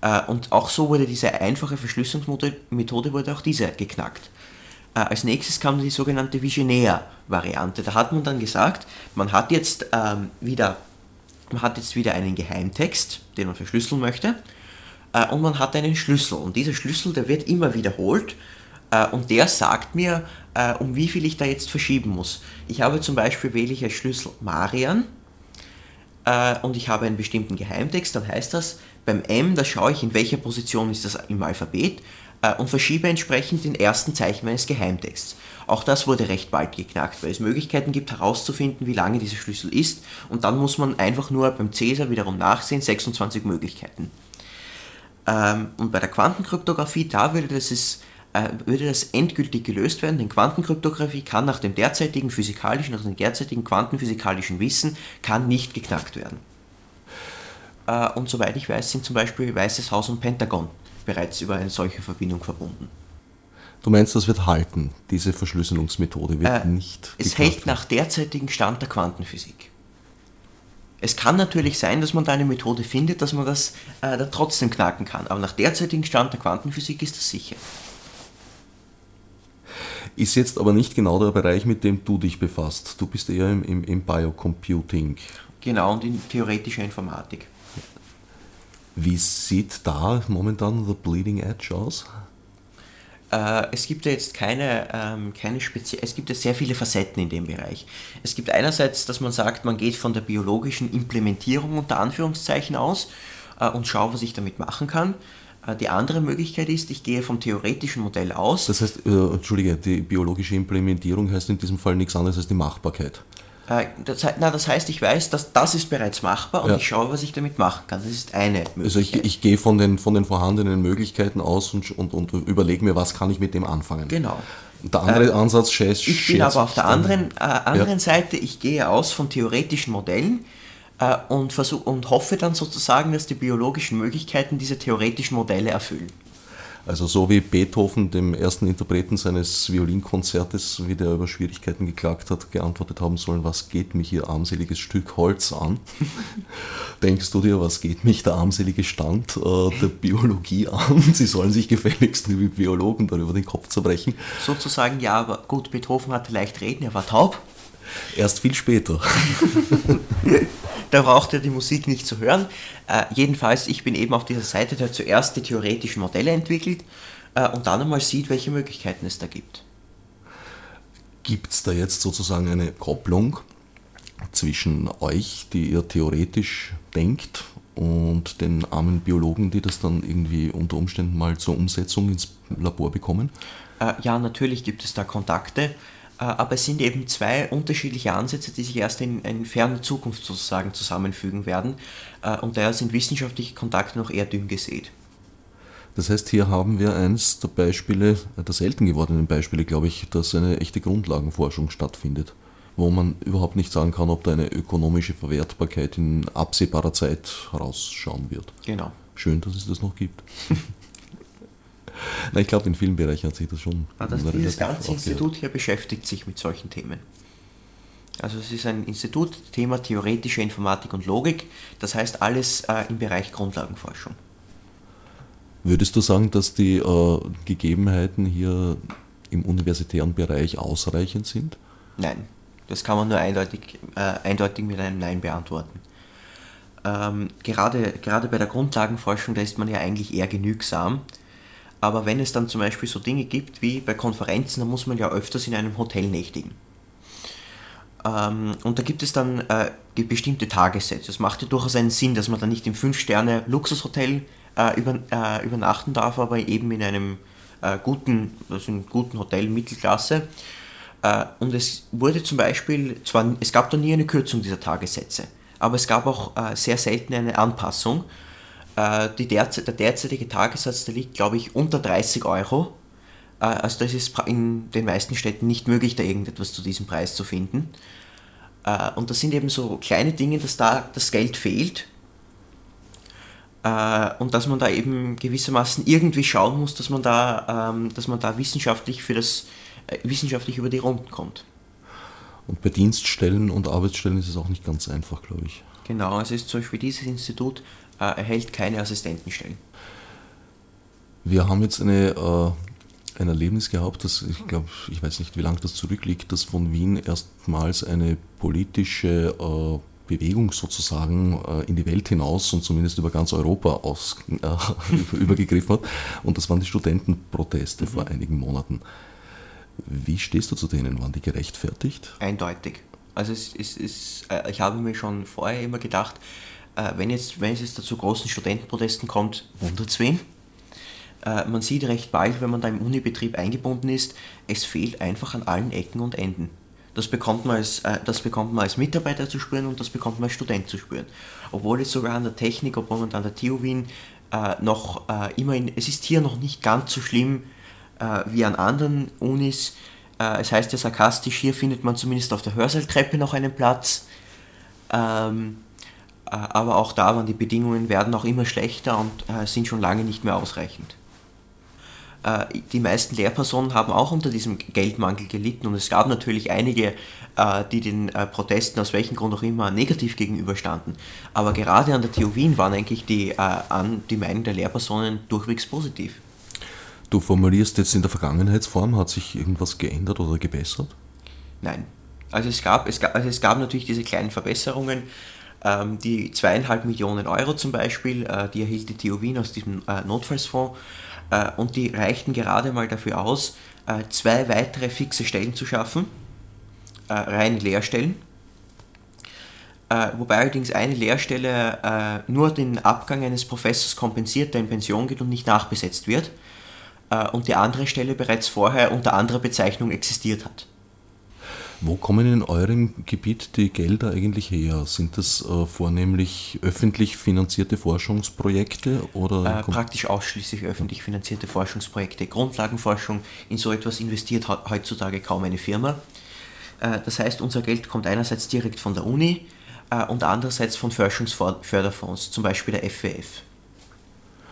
Äh, und auch so wurde diese einfache Verschlüsselungsmethode, wurde auch diese geknackt. Als nächstes kam die sogenannte Visionär-Variante. Da hat man dann gesagt, man hat jetzt ähm, wieder man hat jetzt wieder einen Geheimtext, den man verschlüsseln möchte, und man hat einen Schlüssel. Und dieser Schlüssel, der wird immer wiederholt äh, und der sagt mir, äh, um wie viel ich da jetzt verschieben muss. Ich habe zum Beispiel, wähle ich als Schlüssel Marian äh, und ich habe einen bestimmten Geheimtext, dann heißt das, beim M, da schaue ich, in welcher Position ist das im Alphabet und verschiebe entsprechend den ersten Zeichen meines Geheimtexts. Auch das wurde recht bald geknackt, weil es Möglichkeiten gibt herauszufinden, wie lange dieser Schlüssel ist und dann muss man einfach nur beim Cäsar wiederum nachsehen, 26 Möglichkeiten. Ähm, und bei der Quantenkryptographie, da würde das ist äh, würde das endgültig gelöst werden, denn Quantenkryptographie kann nach dem derzeitigen physikalischen, nach dem derzeitigen quantenphysikalischen Wissen, kann nicht geknackt werden. Äh, und soweit ich weiß, sind zum Beispiel Weißes Haus und Pentagon bereits über eine solche Verbindung verbunden.
Du meinst, das wird halten, diese Verschlüsselungsmethode wird äh, nicht.
Es hält nach derzeitigem Stand der Quantenphysik. Es kann natürlich sein, dass man da eine Methode findet, dass man das äh, da trotzdem knacken kann, aber nach derzeitigem Stand der Quantenphysik ist das sicher.
Ist jetzt aber nicht genau der Bereich, mit dem du dich befasst. Du bist eher im, im, im Biocomputing.
Genau, und in theoretischer Informatik.
Wie sieht da momentan The Bleeding Edge aus?
Äh, es gibt ja jetzt keine, ähm, keine spezielle, es gibt ja sehr viele Facetten in dem Bereich. Es gibt einerseits, dass man sagt, man geht von der biologischen Implementierung unter Anführungszeichen aus äh, und schaut, was ich damit machen kann. Äh, die andere Möglichkeit ist, ich gehe vom theoretischen Modell aus.
Das heißt, äh, Entschuldige, die biologische Implementierung heißt in diesem Fall nichts anderes als die Machbarkeit.
Äh, das, na, das heißt, ich weiß, dass das ist bereits machbar und ja. ich schaue, was ich damit machen kann. Das ist eine Möglichkeit.
Also ich, ich gehe von den, von den vorhandenen Möglichkeiten aus und, und, und überlege mir, was kann ich mit dem anfangen.
Genau.
Der andere äh, Ansatz schätzt.
Ich bin aber auf der anderen, äh, anderen ja. Seite, ich gehe aus von theoretischen Modellen äh, und, versuch, und hoffe dann sozusagen, dass die biologischen Möglichkeiten diese theoretischen Modelle erfüllen.
Also so wie Beethoven dem ersten Interpreten seines Violinkonzertes, wie der über Schwierigkeiten geklagt hat, geantwortet haben sollen, was geht mich ihr armseliges Stück Holz an? Denkst du dir, was geht mich der armselige Stand äh, der Biologie an? Sie sollen sich gefälligst wie Biologen darüber den Kopf zerbrechen.
Sozusagen ja, aber gut, Beethoven hatte leicht reden, er war taub.
Erst viel später.
da braucht er die Musik nicht zu hören. Äh, jedenfalls, ich bin eben auf dieser Seite, der zuerst die theoretischen Modelle entwickelt äh, und dann einmal sieht, welche Möglichkeiten es da gibt.
Gibt es da jetzt sozusagen eine Kopplung zwischen euch, die ihr theoretisch denkt, und den armen Biologen, die das dann irgendwie unter Umständen mal zur Umsetzung ins Labor bekommen?
Äh, ja, natürlich gibt es da Kontakte. Äh, aber es sind eben zwei unterschiedliche Ansätze, die sich erst in, in ferner Zukunft sozusagen zusammenfügen werden. Äh, und daher sind wissenschaftliche Kontakte noch eher dünn gesät.
Das heißt, hier haben wir eins der Beispiele, der selten gewordenen Beispiele, glaube ich, dass eine echte Grundlagenforschung stattfindet, wo man überhaupt nicht sagen kann, ob da eine ökonomische Verwertbarkeit in absehbarer Zeit herausschauen wird.
Genau.
Schön, dass es das noch gibt. Na, ich glaube, in vielen Bereichen hat sich das schon.
Ah, das, dieses ganze Institut hier beschäftigt sich mit solchen Themen. Also es ist ein Institut, Thema theoretische Informatik und Logik, das heißt alles äh, im Bereich Grundlagenforschung.
Würdest du sagen, dass die äh, Gegebenheiten hier im universitären Bereich ausreichend sind?
Nein, das kann man nur eindeutig, äh, eindeutig mit einem Nein beantworten. Ähm, gerade, gerade bei der Grundlagenforschung, da ist man ja eigentlich eher genügsam. Aber wenn es dann zum Beispiel so Dinge gibt wie bei Konferenzen, dann muss man ja öfters in einem Hotel nächtigen. Ähm, und da gibt es dann äh, bestimmte Tagessätze. Es macht ja durchaus einen Sinn, dass man dann nicht im 5-Sterne-Luxushotel äh, über, äh, übernachten darf, aber eben in einem äh, guten, also einem guten Hotel Mittelklasse. Äh, und es wurde zum Beispiel, zwar, es gab da nie eine Kürzung dieser Tagessätze, aber es gab auch äh, sehr selten eine Anpassung. Die derzeit, der derzeitige Tagessatz, der liegt, glaube ich, unter 30 Euro. also das ist in den meisten Städten nicht möglich, da irgendetwas zu diesem Preis zu finden. und das sind eben so kleine Dinge, dass da das Geld fehlt äh, und dass man da eben gewissermaßen irgendwie schauen muss, dass man da, ähm, dass man da wissenschaftlich für das äh, wissenschaftlich über die Runden kommt.
Und bei Dienststellen und Arbeitsstellen ist es auch nicht ganz einfach, glaube ich.
Genau, also ist zum Beispiel dieses Institut äh, erhält keine Assistentenstellen.
Wir haben jetzt eine, äh, ein Erlebnis gehabt, das ich glaube, ich weiß nicht, wie lange das zurückliegt, dass von Wien erstmals eine politische äh, Bewegung sozusagen äh, in die Welt hinaus und zumindest über ganz Europa aus, äh, übergegriffen hat. Und das waren die Studentenproteste mhm. vor einigen Monaten. Wie stehst du zu denen? Waren die gerechtfertigt?
Eindeutig. Also es, es, es, äh, ich habe mir schon vorher immer gedacht, äh, wenn, jetzt, wenn es jetzt zu großen Studentenprotesten kommt, wundert es wen? Äh, man sieht recht bald, wenn man da im Unibetrieb eingebunden ist, es fehlt einfach an allen Ecken und Enden. Das bekommt, man als, äh, das bekommt man als Mitarbeiter zu spüren und das bekommt man als Student zu spüren. Obwohl es sogar an der Technik, obwohl man an der TU Wien äh, noch äh, immerhin, es ist hier noch nicht ganz so schlimm äh, wie an anderen Unis. Es heißt ja sarkastisch, hier findet man zumindest auf der Hörsaaltreppe noch einen Platz. Ähm, äh, aber auch da waren die Bedingungen werden auch immer schlechter und sind schon lange nicht mehr ausreichend. Äh, die meisten Lehrpersonen haben auch unter diesem Geldmangel gelitten und es gab natürlich einige, äh, die den äh, Protesten aus welchem Grund auch immer negativ gegenüberstanden. Aber gerade an der TU Wien waren eigentlich die, die Meinungen der Lehrpersonen durchwegs positiv.
Du formulierst jetzt in der Vergangenheitsform, hat sich irgendwas geändert oder gebessert?
Nein. Also es gab, es gab, also es gab natürlich diese kleinen Verbesserungen, ähm, die zweieinhalb Millionen Euro zum Beispiel, die erhielt die TU Wien aus diesem Notfallsfonds äh, und die reichten gerade mal dafür aus, äh, zwei weitere fixe Stellen zu schaffen, äh, rein Lehrstellen. wobei allerdings eine Lehrstelle nur den Abgang eines Professors kompensiert, der in Pension geht und nicht nachbesetzt wird, und die andere Stelle bereits vorher unter anderer Bezeichnung existiert hat.
Wo kommen in eurem Gebiet die Gelder eigentlich her? Sind das äh, vornehmlich öffentlich finanzierte Forschungsprojekte oder?
Äh, praktisch ausschließlich öffentlich finanzierte Forschungsprojekte. Grundlagenforschung, in so etwas investiert heutzutage kaum eine Firma. Äh, das heißt, unser Geld kommt einerseits direkt von der Uni äh, und andererseits von Forschungsförderfonds, zum Beispiel der FWF.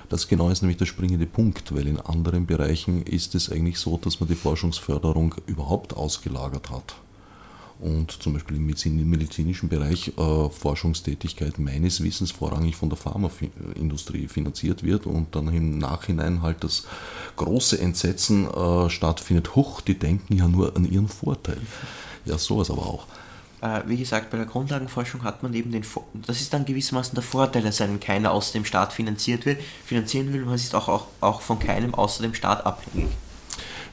Das genau ist nämlich der springende Punkt, weil in anderen Bereichen ist es eigentlich so, dass man die Forschungsförderung überhaupt ausgelagert hat und zum Beispiel im medizinischen Bereich äh, Forschungstätigkeit meines Wissens vorrangig von der Pharmaindustrie finanziert wird und dann im Nachhinein halt das große Entsetzen äh, stattfindet. Huch, die denken ja nur an ihren Vorteil. Ja, sowas aber auch.
Äh, wie gesagt, bei der Grundlagenforschung hat man eben den, das ist dann gewissermaßen der Vorteil, dass einem keiner aus dem Staat finanziert wird, finanzieren will, man ist auch, auch, auch von keinem außer dem Staat abhängig.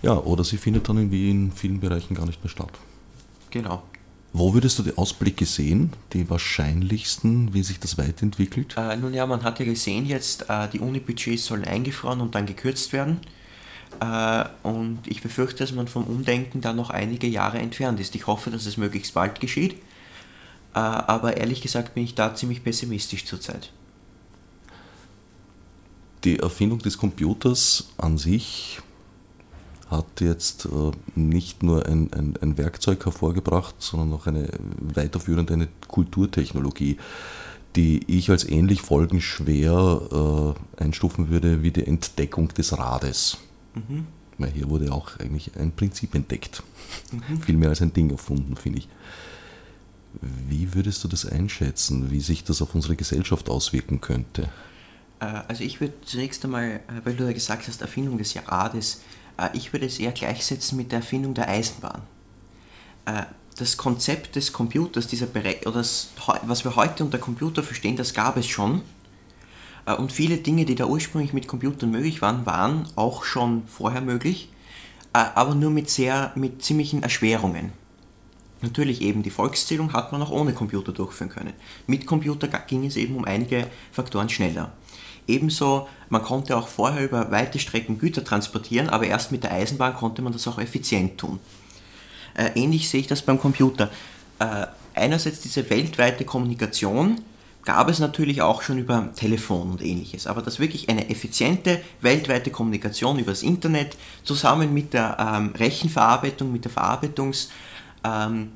Ja, oder sie findet dann irgendwie in vielen Bereichen gar nicht mehr statt.
Genau.
Wo würdest du die Ausblicke sehen, die wahrscheinlichsten, wie sich das weiterentwickelt?
Äh, nun ja, man hat ja gesehen jetzt, äh, die Uni-Budgets sollen eingefroren und dann gekürzt werden. Äh, und ich befürchte, dass man vom Umdenken da noch einige Jahre entfernt ist. Ich hoffe, dass es möglichst bald geschieht. Äh, aber ehrlich gesagt bin ich da ziemlich pessimistisch zurzeit.
Die Erfindung des Computers an sich hat jetzt äh, nicht nur ein, ein, ein, Werkzeug hervorgebracht, sondern auch eine weiterführende eine Kulturtechnologie, die ich als ähnlich folgenschwer äh, einstufen würde wie die Entdeckung des Rades. Mhm. Weil hier wurde auch eigentlich ein Prinzip entdeckt. Mhm. Viel mehr als ein Ding erfunden, finde ich. Wie würdest du das einschätzen, wie sich das auf unsere Gesellschaft auswirken könnte?
Äh, also ich würde zunächst einmal, weil du ja gesagt hast, Erfindung des Rades, ich würde es eher gleichsetzen mit der Erfindung der Eisenbahn. Äh, das Konzept des Computers, dieser Bereich, oder das, was wir heute unter Computer verstehen, das gab es schon. Äh, und viele Dinge, die da ursprünglich mit Computern möglich waren, waren auch schon vorher möglich, aber nur mit sehr, mit ziemlichen Erschwerungen. Natürlich eben die Volkszählung hat man auch ohne Computer durchführen können. Mit Computer ging es eben um einige Faktoren schneller. Ebenso, man konnte auch vorher über weite Strecken Güter transportieren, aber erst mit der Eisenbahn konnte man das auch effizient tun. Äh, ähnlich sehe ich das beim Computer. Äh, einerseits diese weltweite Kommunikation gab es natürlich auch schon über Telefon und ähnliches, aber dass wirklich eine effiziente weltweite Kommunikation über das Internet zusammen mit der ähm, Rechenverarbeitung, mit der Verarbeitungs- ähm,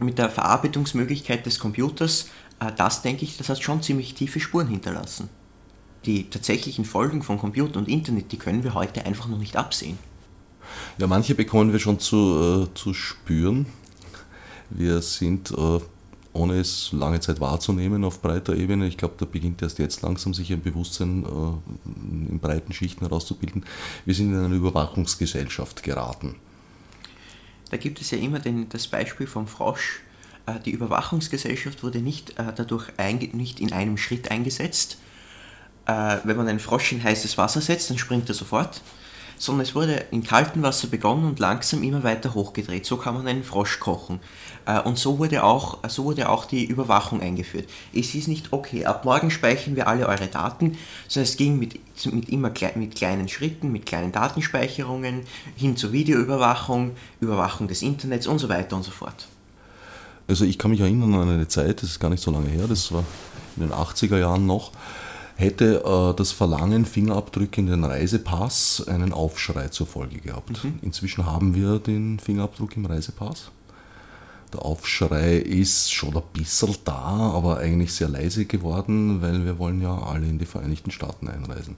mit der Verarbeitungsmöglichkeit des Computers, das denke ich, das hat schon ziemlich tiefe Spuren hinterlassen. Die tatsächlichen Folgen von Computer und Internet, die können wir heute einfach noch nicht absehen.
Ja, manche bekommen wir schon zu, äh, zu spüren. Wir sind, äh, ohne es lange Zeit wahrzunehmen, auf breiter Ebene, ich glaube, da beginnt erst jetzt langsam sich ein Bewusstsein äh, in breiten Schichten herauszubilden, wir sind in eine Überwachungsgesellschaft geraten.
Da gibt es ja immer den, das Beispiel vom Frosch. Äh, die Überwachungsgesellschaft wurde nicht äh, dadurch nicht in einem Schritt eingesetzt. Äh, wenn man einen Frosch in heißes Wasser setzt, dann springt er sofort sondern es wurde in kaltem Wasser begonnen und langsam immer weiter hochgedreht. So kann man einen Frosch kochen. Und so wurde, auch, so wurde auch die Überwachung eingeführt. Es ist nicht, okay, ab morgen speichern wir alle eure Daten, sondern es ging mit, mit immer mit kleinen Schritten, mit kleinen Datenspeicherungen hin zur Videoüberwachung, Überwachung des Internets und so weiter und so fort.
Also ich kann mich erinnern an eine Zeit, das ist gar nicht so lange her, das war in den 80er Jahren noch, hätte äh, das Verlangen Fingerabdrücke in den Reisepass einen Aufschrei zur Folge gehabt. Mhm. Inzwischen haben wir den Fingerabdruck im Reisepass. Der Aufschrei ist schon ein bisschen da, aber eigentlich sehr leise geworden, weil wir wollen ja alle in die Vereinigten Staaten einreisen.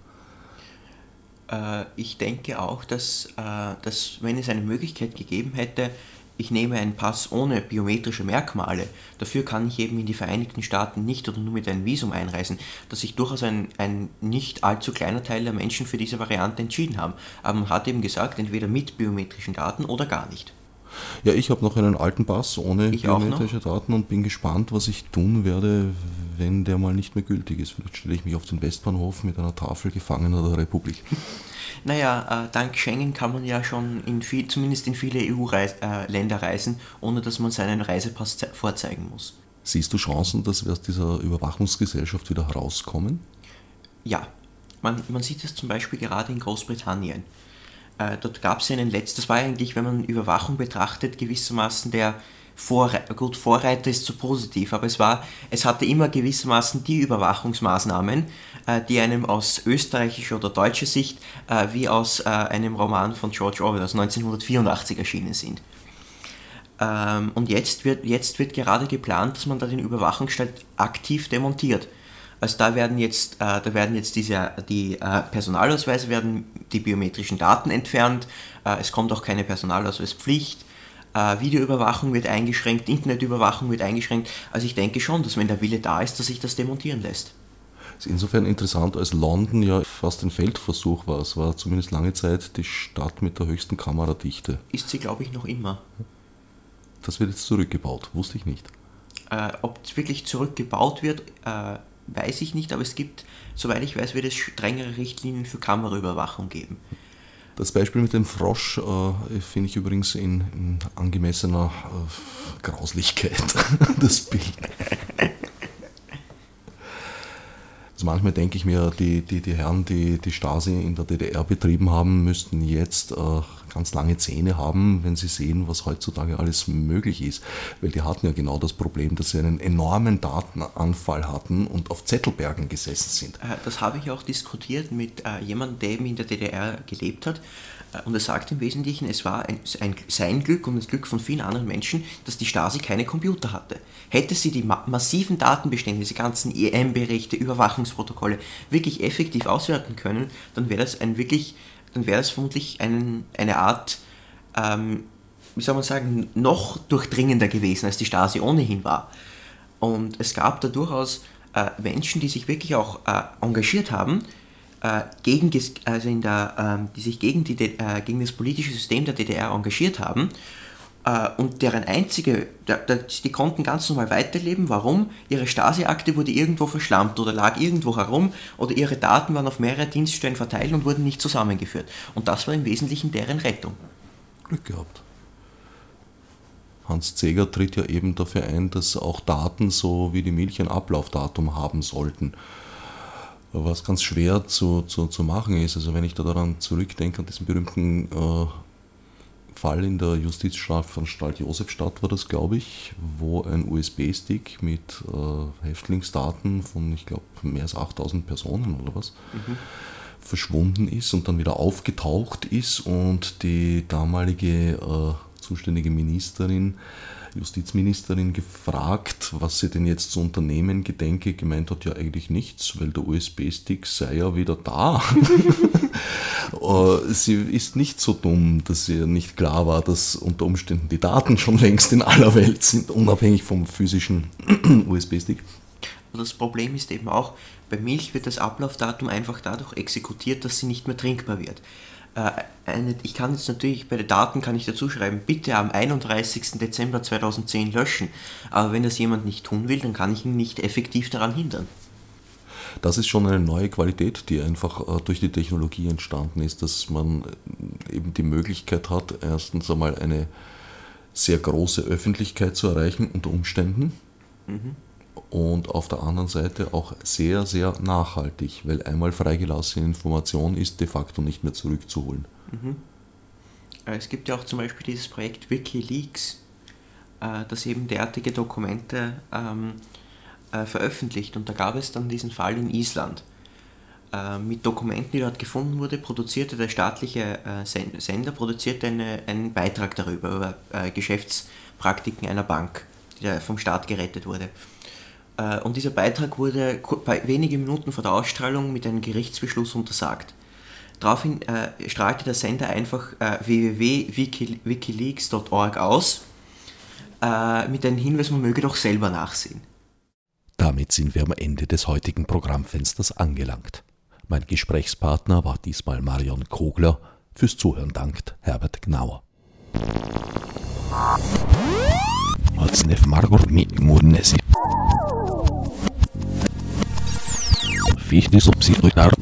Äh, ich denke auch, dass, äh, dass wenn es eine Möglichkeit gegeben hätte, ich nehme einen Pass ohne biometrische Merkmale, dafür kann ich eben in die Vereinigten Staaten nicht oder nur mit einem Visum einreisen, dass sich durchaus ein, ein nicht allzu kleiner Teil der Menschen für diese Variante entschieden haben. Aber man hat eben gesagt, entweder mit biometrischen Daten oder gar nicht.
Ja, ich habe noch einen alten Pass ohne ich biometrische Daten und bin gespannt, was ich tun werde, wenn der mal nicht mehr gültig ist. Vielleicht stelle ich mich auf den Westbahnhof mit einer Tafel Gefangener der Republik.
Naja, äh, dank Schengen kann man ja schon in viel, zumindest in viele EU-Länder äh, reisen, ohne dass man seinen Reisepass vorzeigen muss.
Siehst du Chancen, dass wir aus dieser Überwachungsgesellschaft wieder herauskommen?
Ja, man, man sieht es zum Beispiel gerade in Großbritannien. Äh, dort gab es einen letzten, das war eigentlich, wenn man Überwachung betrachtet, gewissermaßen der Vorreiter, gut, Vorreiter ist zu positiv, aber es war, es hatte immer gewissermaßen die Überwachungsmaßnahmen, äh, die einem aus österreichischer oder deutscher Sicht äh, wie aus äh, einem Roman von George Orwell aus 1984 erschienen sind. Ähm, und jetzt wird, jetzt wird gerade geplant, dass man da den Überwachungsstaat aktiv demontiert. Also da werden jetzt, äh, da werden jetzt diese, die äh, Personalausweise, werden die biometrischen Daten entfernt, äh, es kommt auch keine Personalausweispflicht, äh, Videoüberwachung wird eingeschränkt, Internetüberwachung wird eingeschränkt. Also ich denke schon, dass wenn der Wille da ist, dass sich das demontieren lässt.
Es ist insofern interessant, als London ja fast ein Feldversuch war. Es war zumindest lange Zeit die Stadt mit der höchsten Kameradichte.
Ist sie, glaube ich, noch immer.
Das wird jetzt zurückgebaut, wusste ich nicht.
Äh, ob es wirklich zurückgebaut wird, äh, weiß ich nicht, aber es gibt, soweit ich weiß, wird es strengere Richtlinien für Kameraüberwachung geben.
Das Beispiel mit dem Frosch äh, finde ich übrigens in, in angemessener äh, Grauslichkeit, das Bild. Also manchmal denke ich mir, die, die, die Herren, die die Stasi in der DDR betrieben haben, müssten jetzt äh, ganz lange Zähne haben, wenn sie sehen, was heutzutage alles möglich ist. Weil die hatten ja genau das Problem, dass sie einen enormen Datenanfall hatten und auf Zettelbergen gesessen sind.
Äh, das habe ich auch diskutiert mit äh, jemandem, der eben in der DDR gelebt hat. Und er sagt im Wesentlichen, es war ein, ein, sein Glück und das Glück von vielen anderen Menschen, dass die Stasi keine Computer hatte. Hätte sie die ma massiven Datenbestände, diese ganzen EM-Berichte, Überwachungsprotokolle wirklich effektiv auswerten können, dann wäre das ein wirklich, dann wäre das vermutlich ein, eine Art, ähm, wie soll man sagen, noch durchdringender gewesen, als die Stasi ohnehin war. Und es gab da durchaus äh, Menschen, die sich wirklich auch äh, engagiert haben, äh, gegen, also in der, äh, die sich gegen, die, äh, gegen das politische System der DDR engagiert haben äh, und deren einzige, die konnten ganz normal weiterleben. Warum? Ihre Stasi-Akte wurde irgendwo verschlampt oder lag irgendwo herum oder ihre Daten waren auf mehrere Dienststellen verteilt und wurden nicht zusammengeführt. Und das war im Wesentlichen deren Rettung.
Glück gehabt. Hans Zeger tritt ja eben dafür ein, dass auch Daten so wie die Milch ein Ablaufdatum haben sollten. Was ganz schwer zu, zu, zu machen ist. Also wenn ich da daran zurückdenke, an diesen berühmten äh, Fall in der Justizstrafanstalt Josefstadt war das, glaube ich, wo ein USB-Stick mit äh, Häftlingsdaten von, ich glaube, mehr als 8000 Personen oder was mhm. verschwunden ist und dann wieder aufgetaucht ist und die damalige äh, zuständige Ministerin Justizministerin gefragt, was sie denn jetzt zu unternehmen gedenke, gemeint hat ja eigentlich nichts, weil der USB-Stick sei ja wieder da. Äh, sie ist nicht so dumm, dass ihr nicht klar war, dass unter Umständen die Daten schon längst in aller Welt sind, unabhängig vom physischen USB-Stick.
Das Problem ist eben auch, bei Milch wird das Ablaufdatum einfach dadurch exekutiert, dass sie nicht mehr trinkbar wird. Äh, eine, ich kann jetzt natürlich bei den Daten kann ich dazu schreiben, bitte am 31. Dezember 2010 löschen. Aber wenn das jemand nicht tun will, dann kann ich ihn nicht effektiv daran hindern.
Das ist schon eine neue Qualität, die einfach äh, durch die Technologie entstanden ist, dass man äh, eben die Möglichkeit hat, erstens einmal eine sehr große Öffentlichkeit zu erreichen unter Umständen. Mhm und auf der anderen Seite auch sehr, sehr nachhaltig, weil einmal freigelassene Information ist de facto nicht mehr zurückzuholen. Mhm.
Äh, es gibt ja auch zum Beispiel dieses Projekt Wikileaks, äh, das eben derartige Dokumente ähm, äh, veröffentlicht. Und da gab es dann diesen Fall in Island. Mit Dokumenten, die dort gefunden wurden, produzierte der staatliche Sender produzierte eine, einen Beitrag darüber, über Geschäftspraktiken einer Bank, die vom Staat gerettet wurde. Äh, und dieser Beitrag wurde wenige Minuten vor der Ausstrahlung mit einem Gerichtsbeschluss untersagt. Daraufhin äh, strahlte der Sender einfach äh, www.wikileaks.org aus, mit einem Hinweis, man möge doch selber nachsehen.
Damit sind wir am Ende des heutigen Programmfensters angelangt. Mein Gesprächspartner war diesmal Marion Kogler. Fürs Zuhören dankt Herbert Gnauer. Otsnef Margot mi murnesi. Fichte subsidiar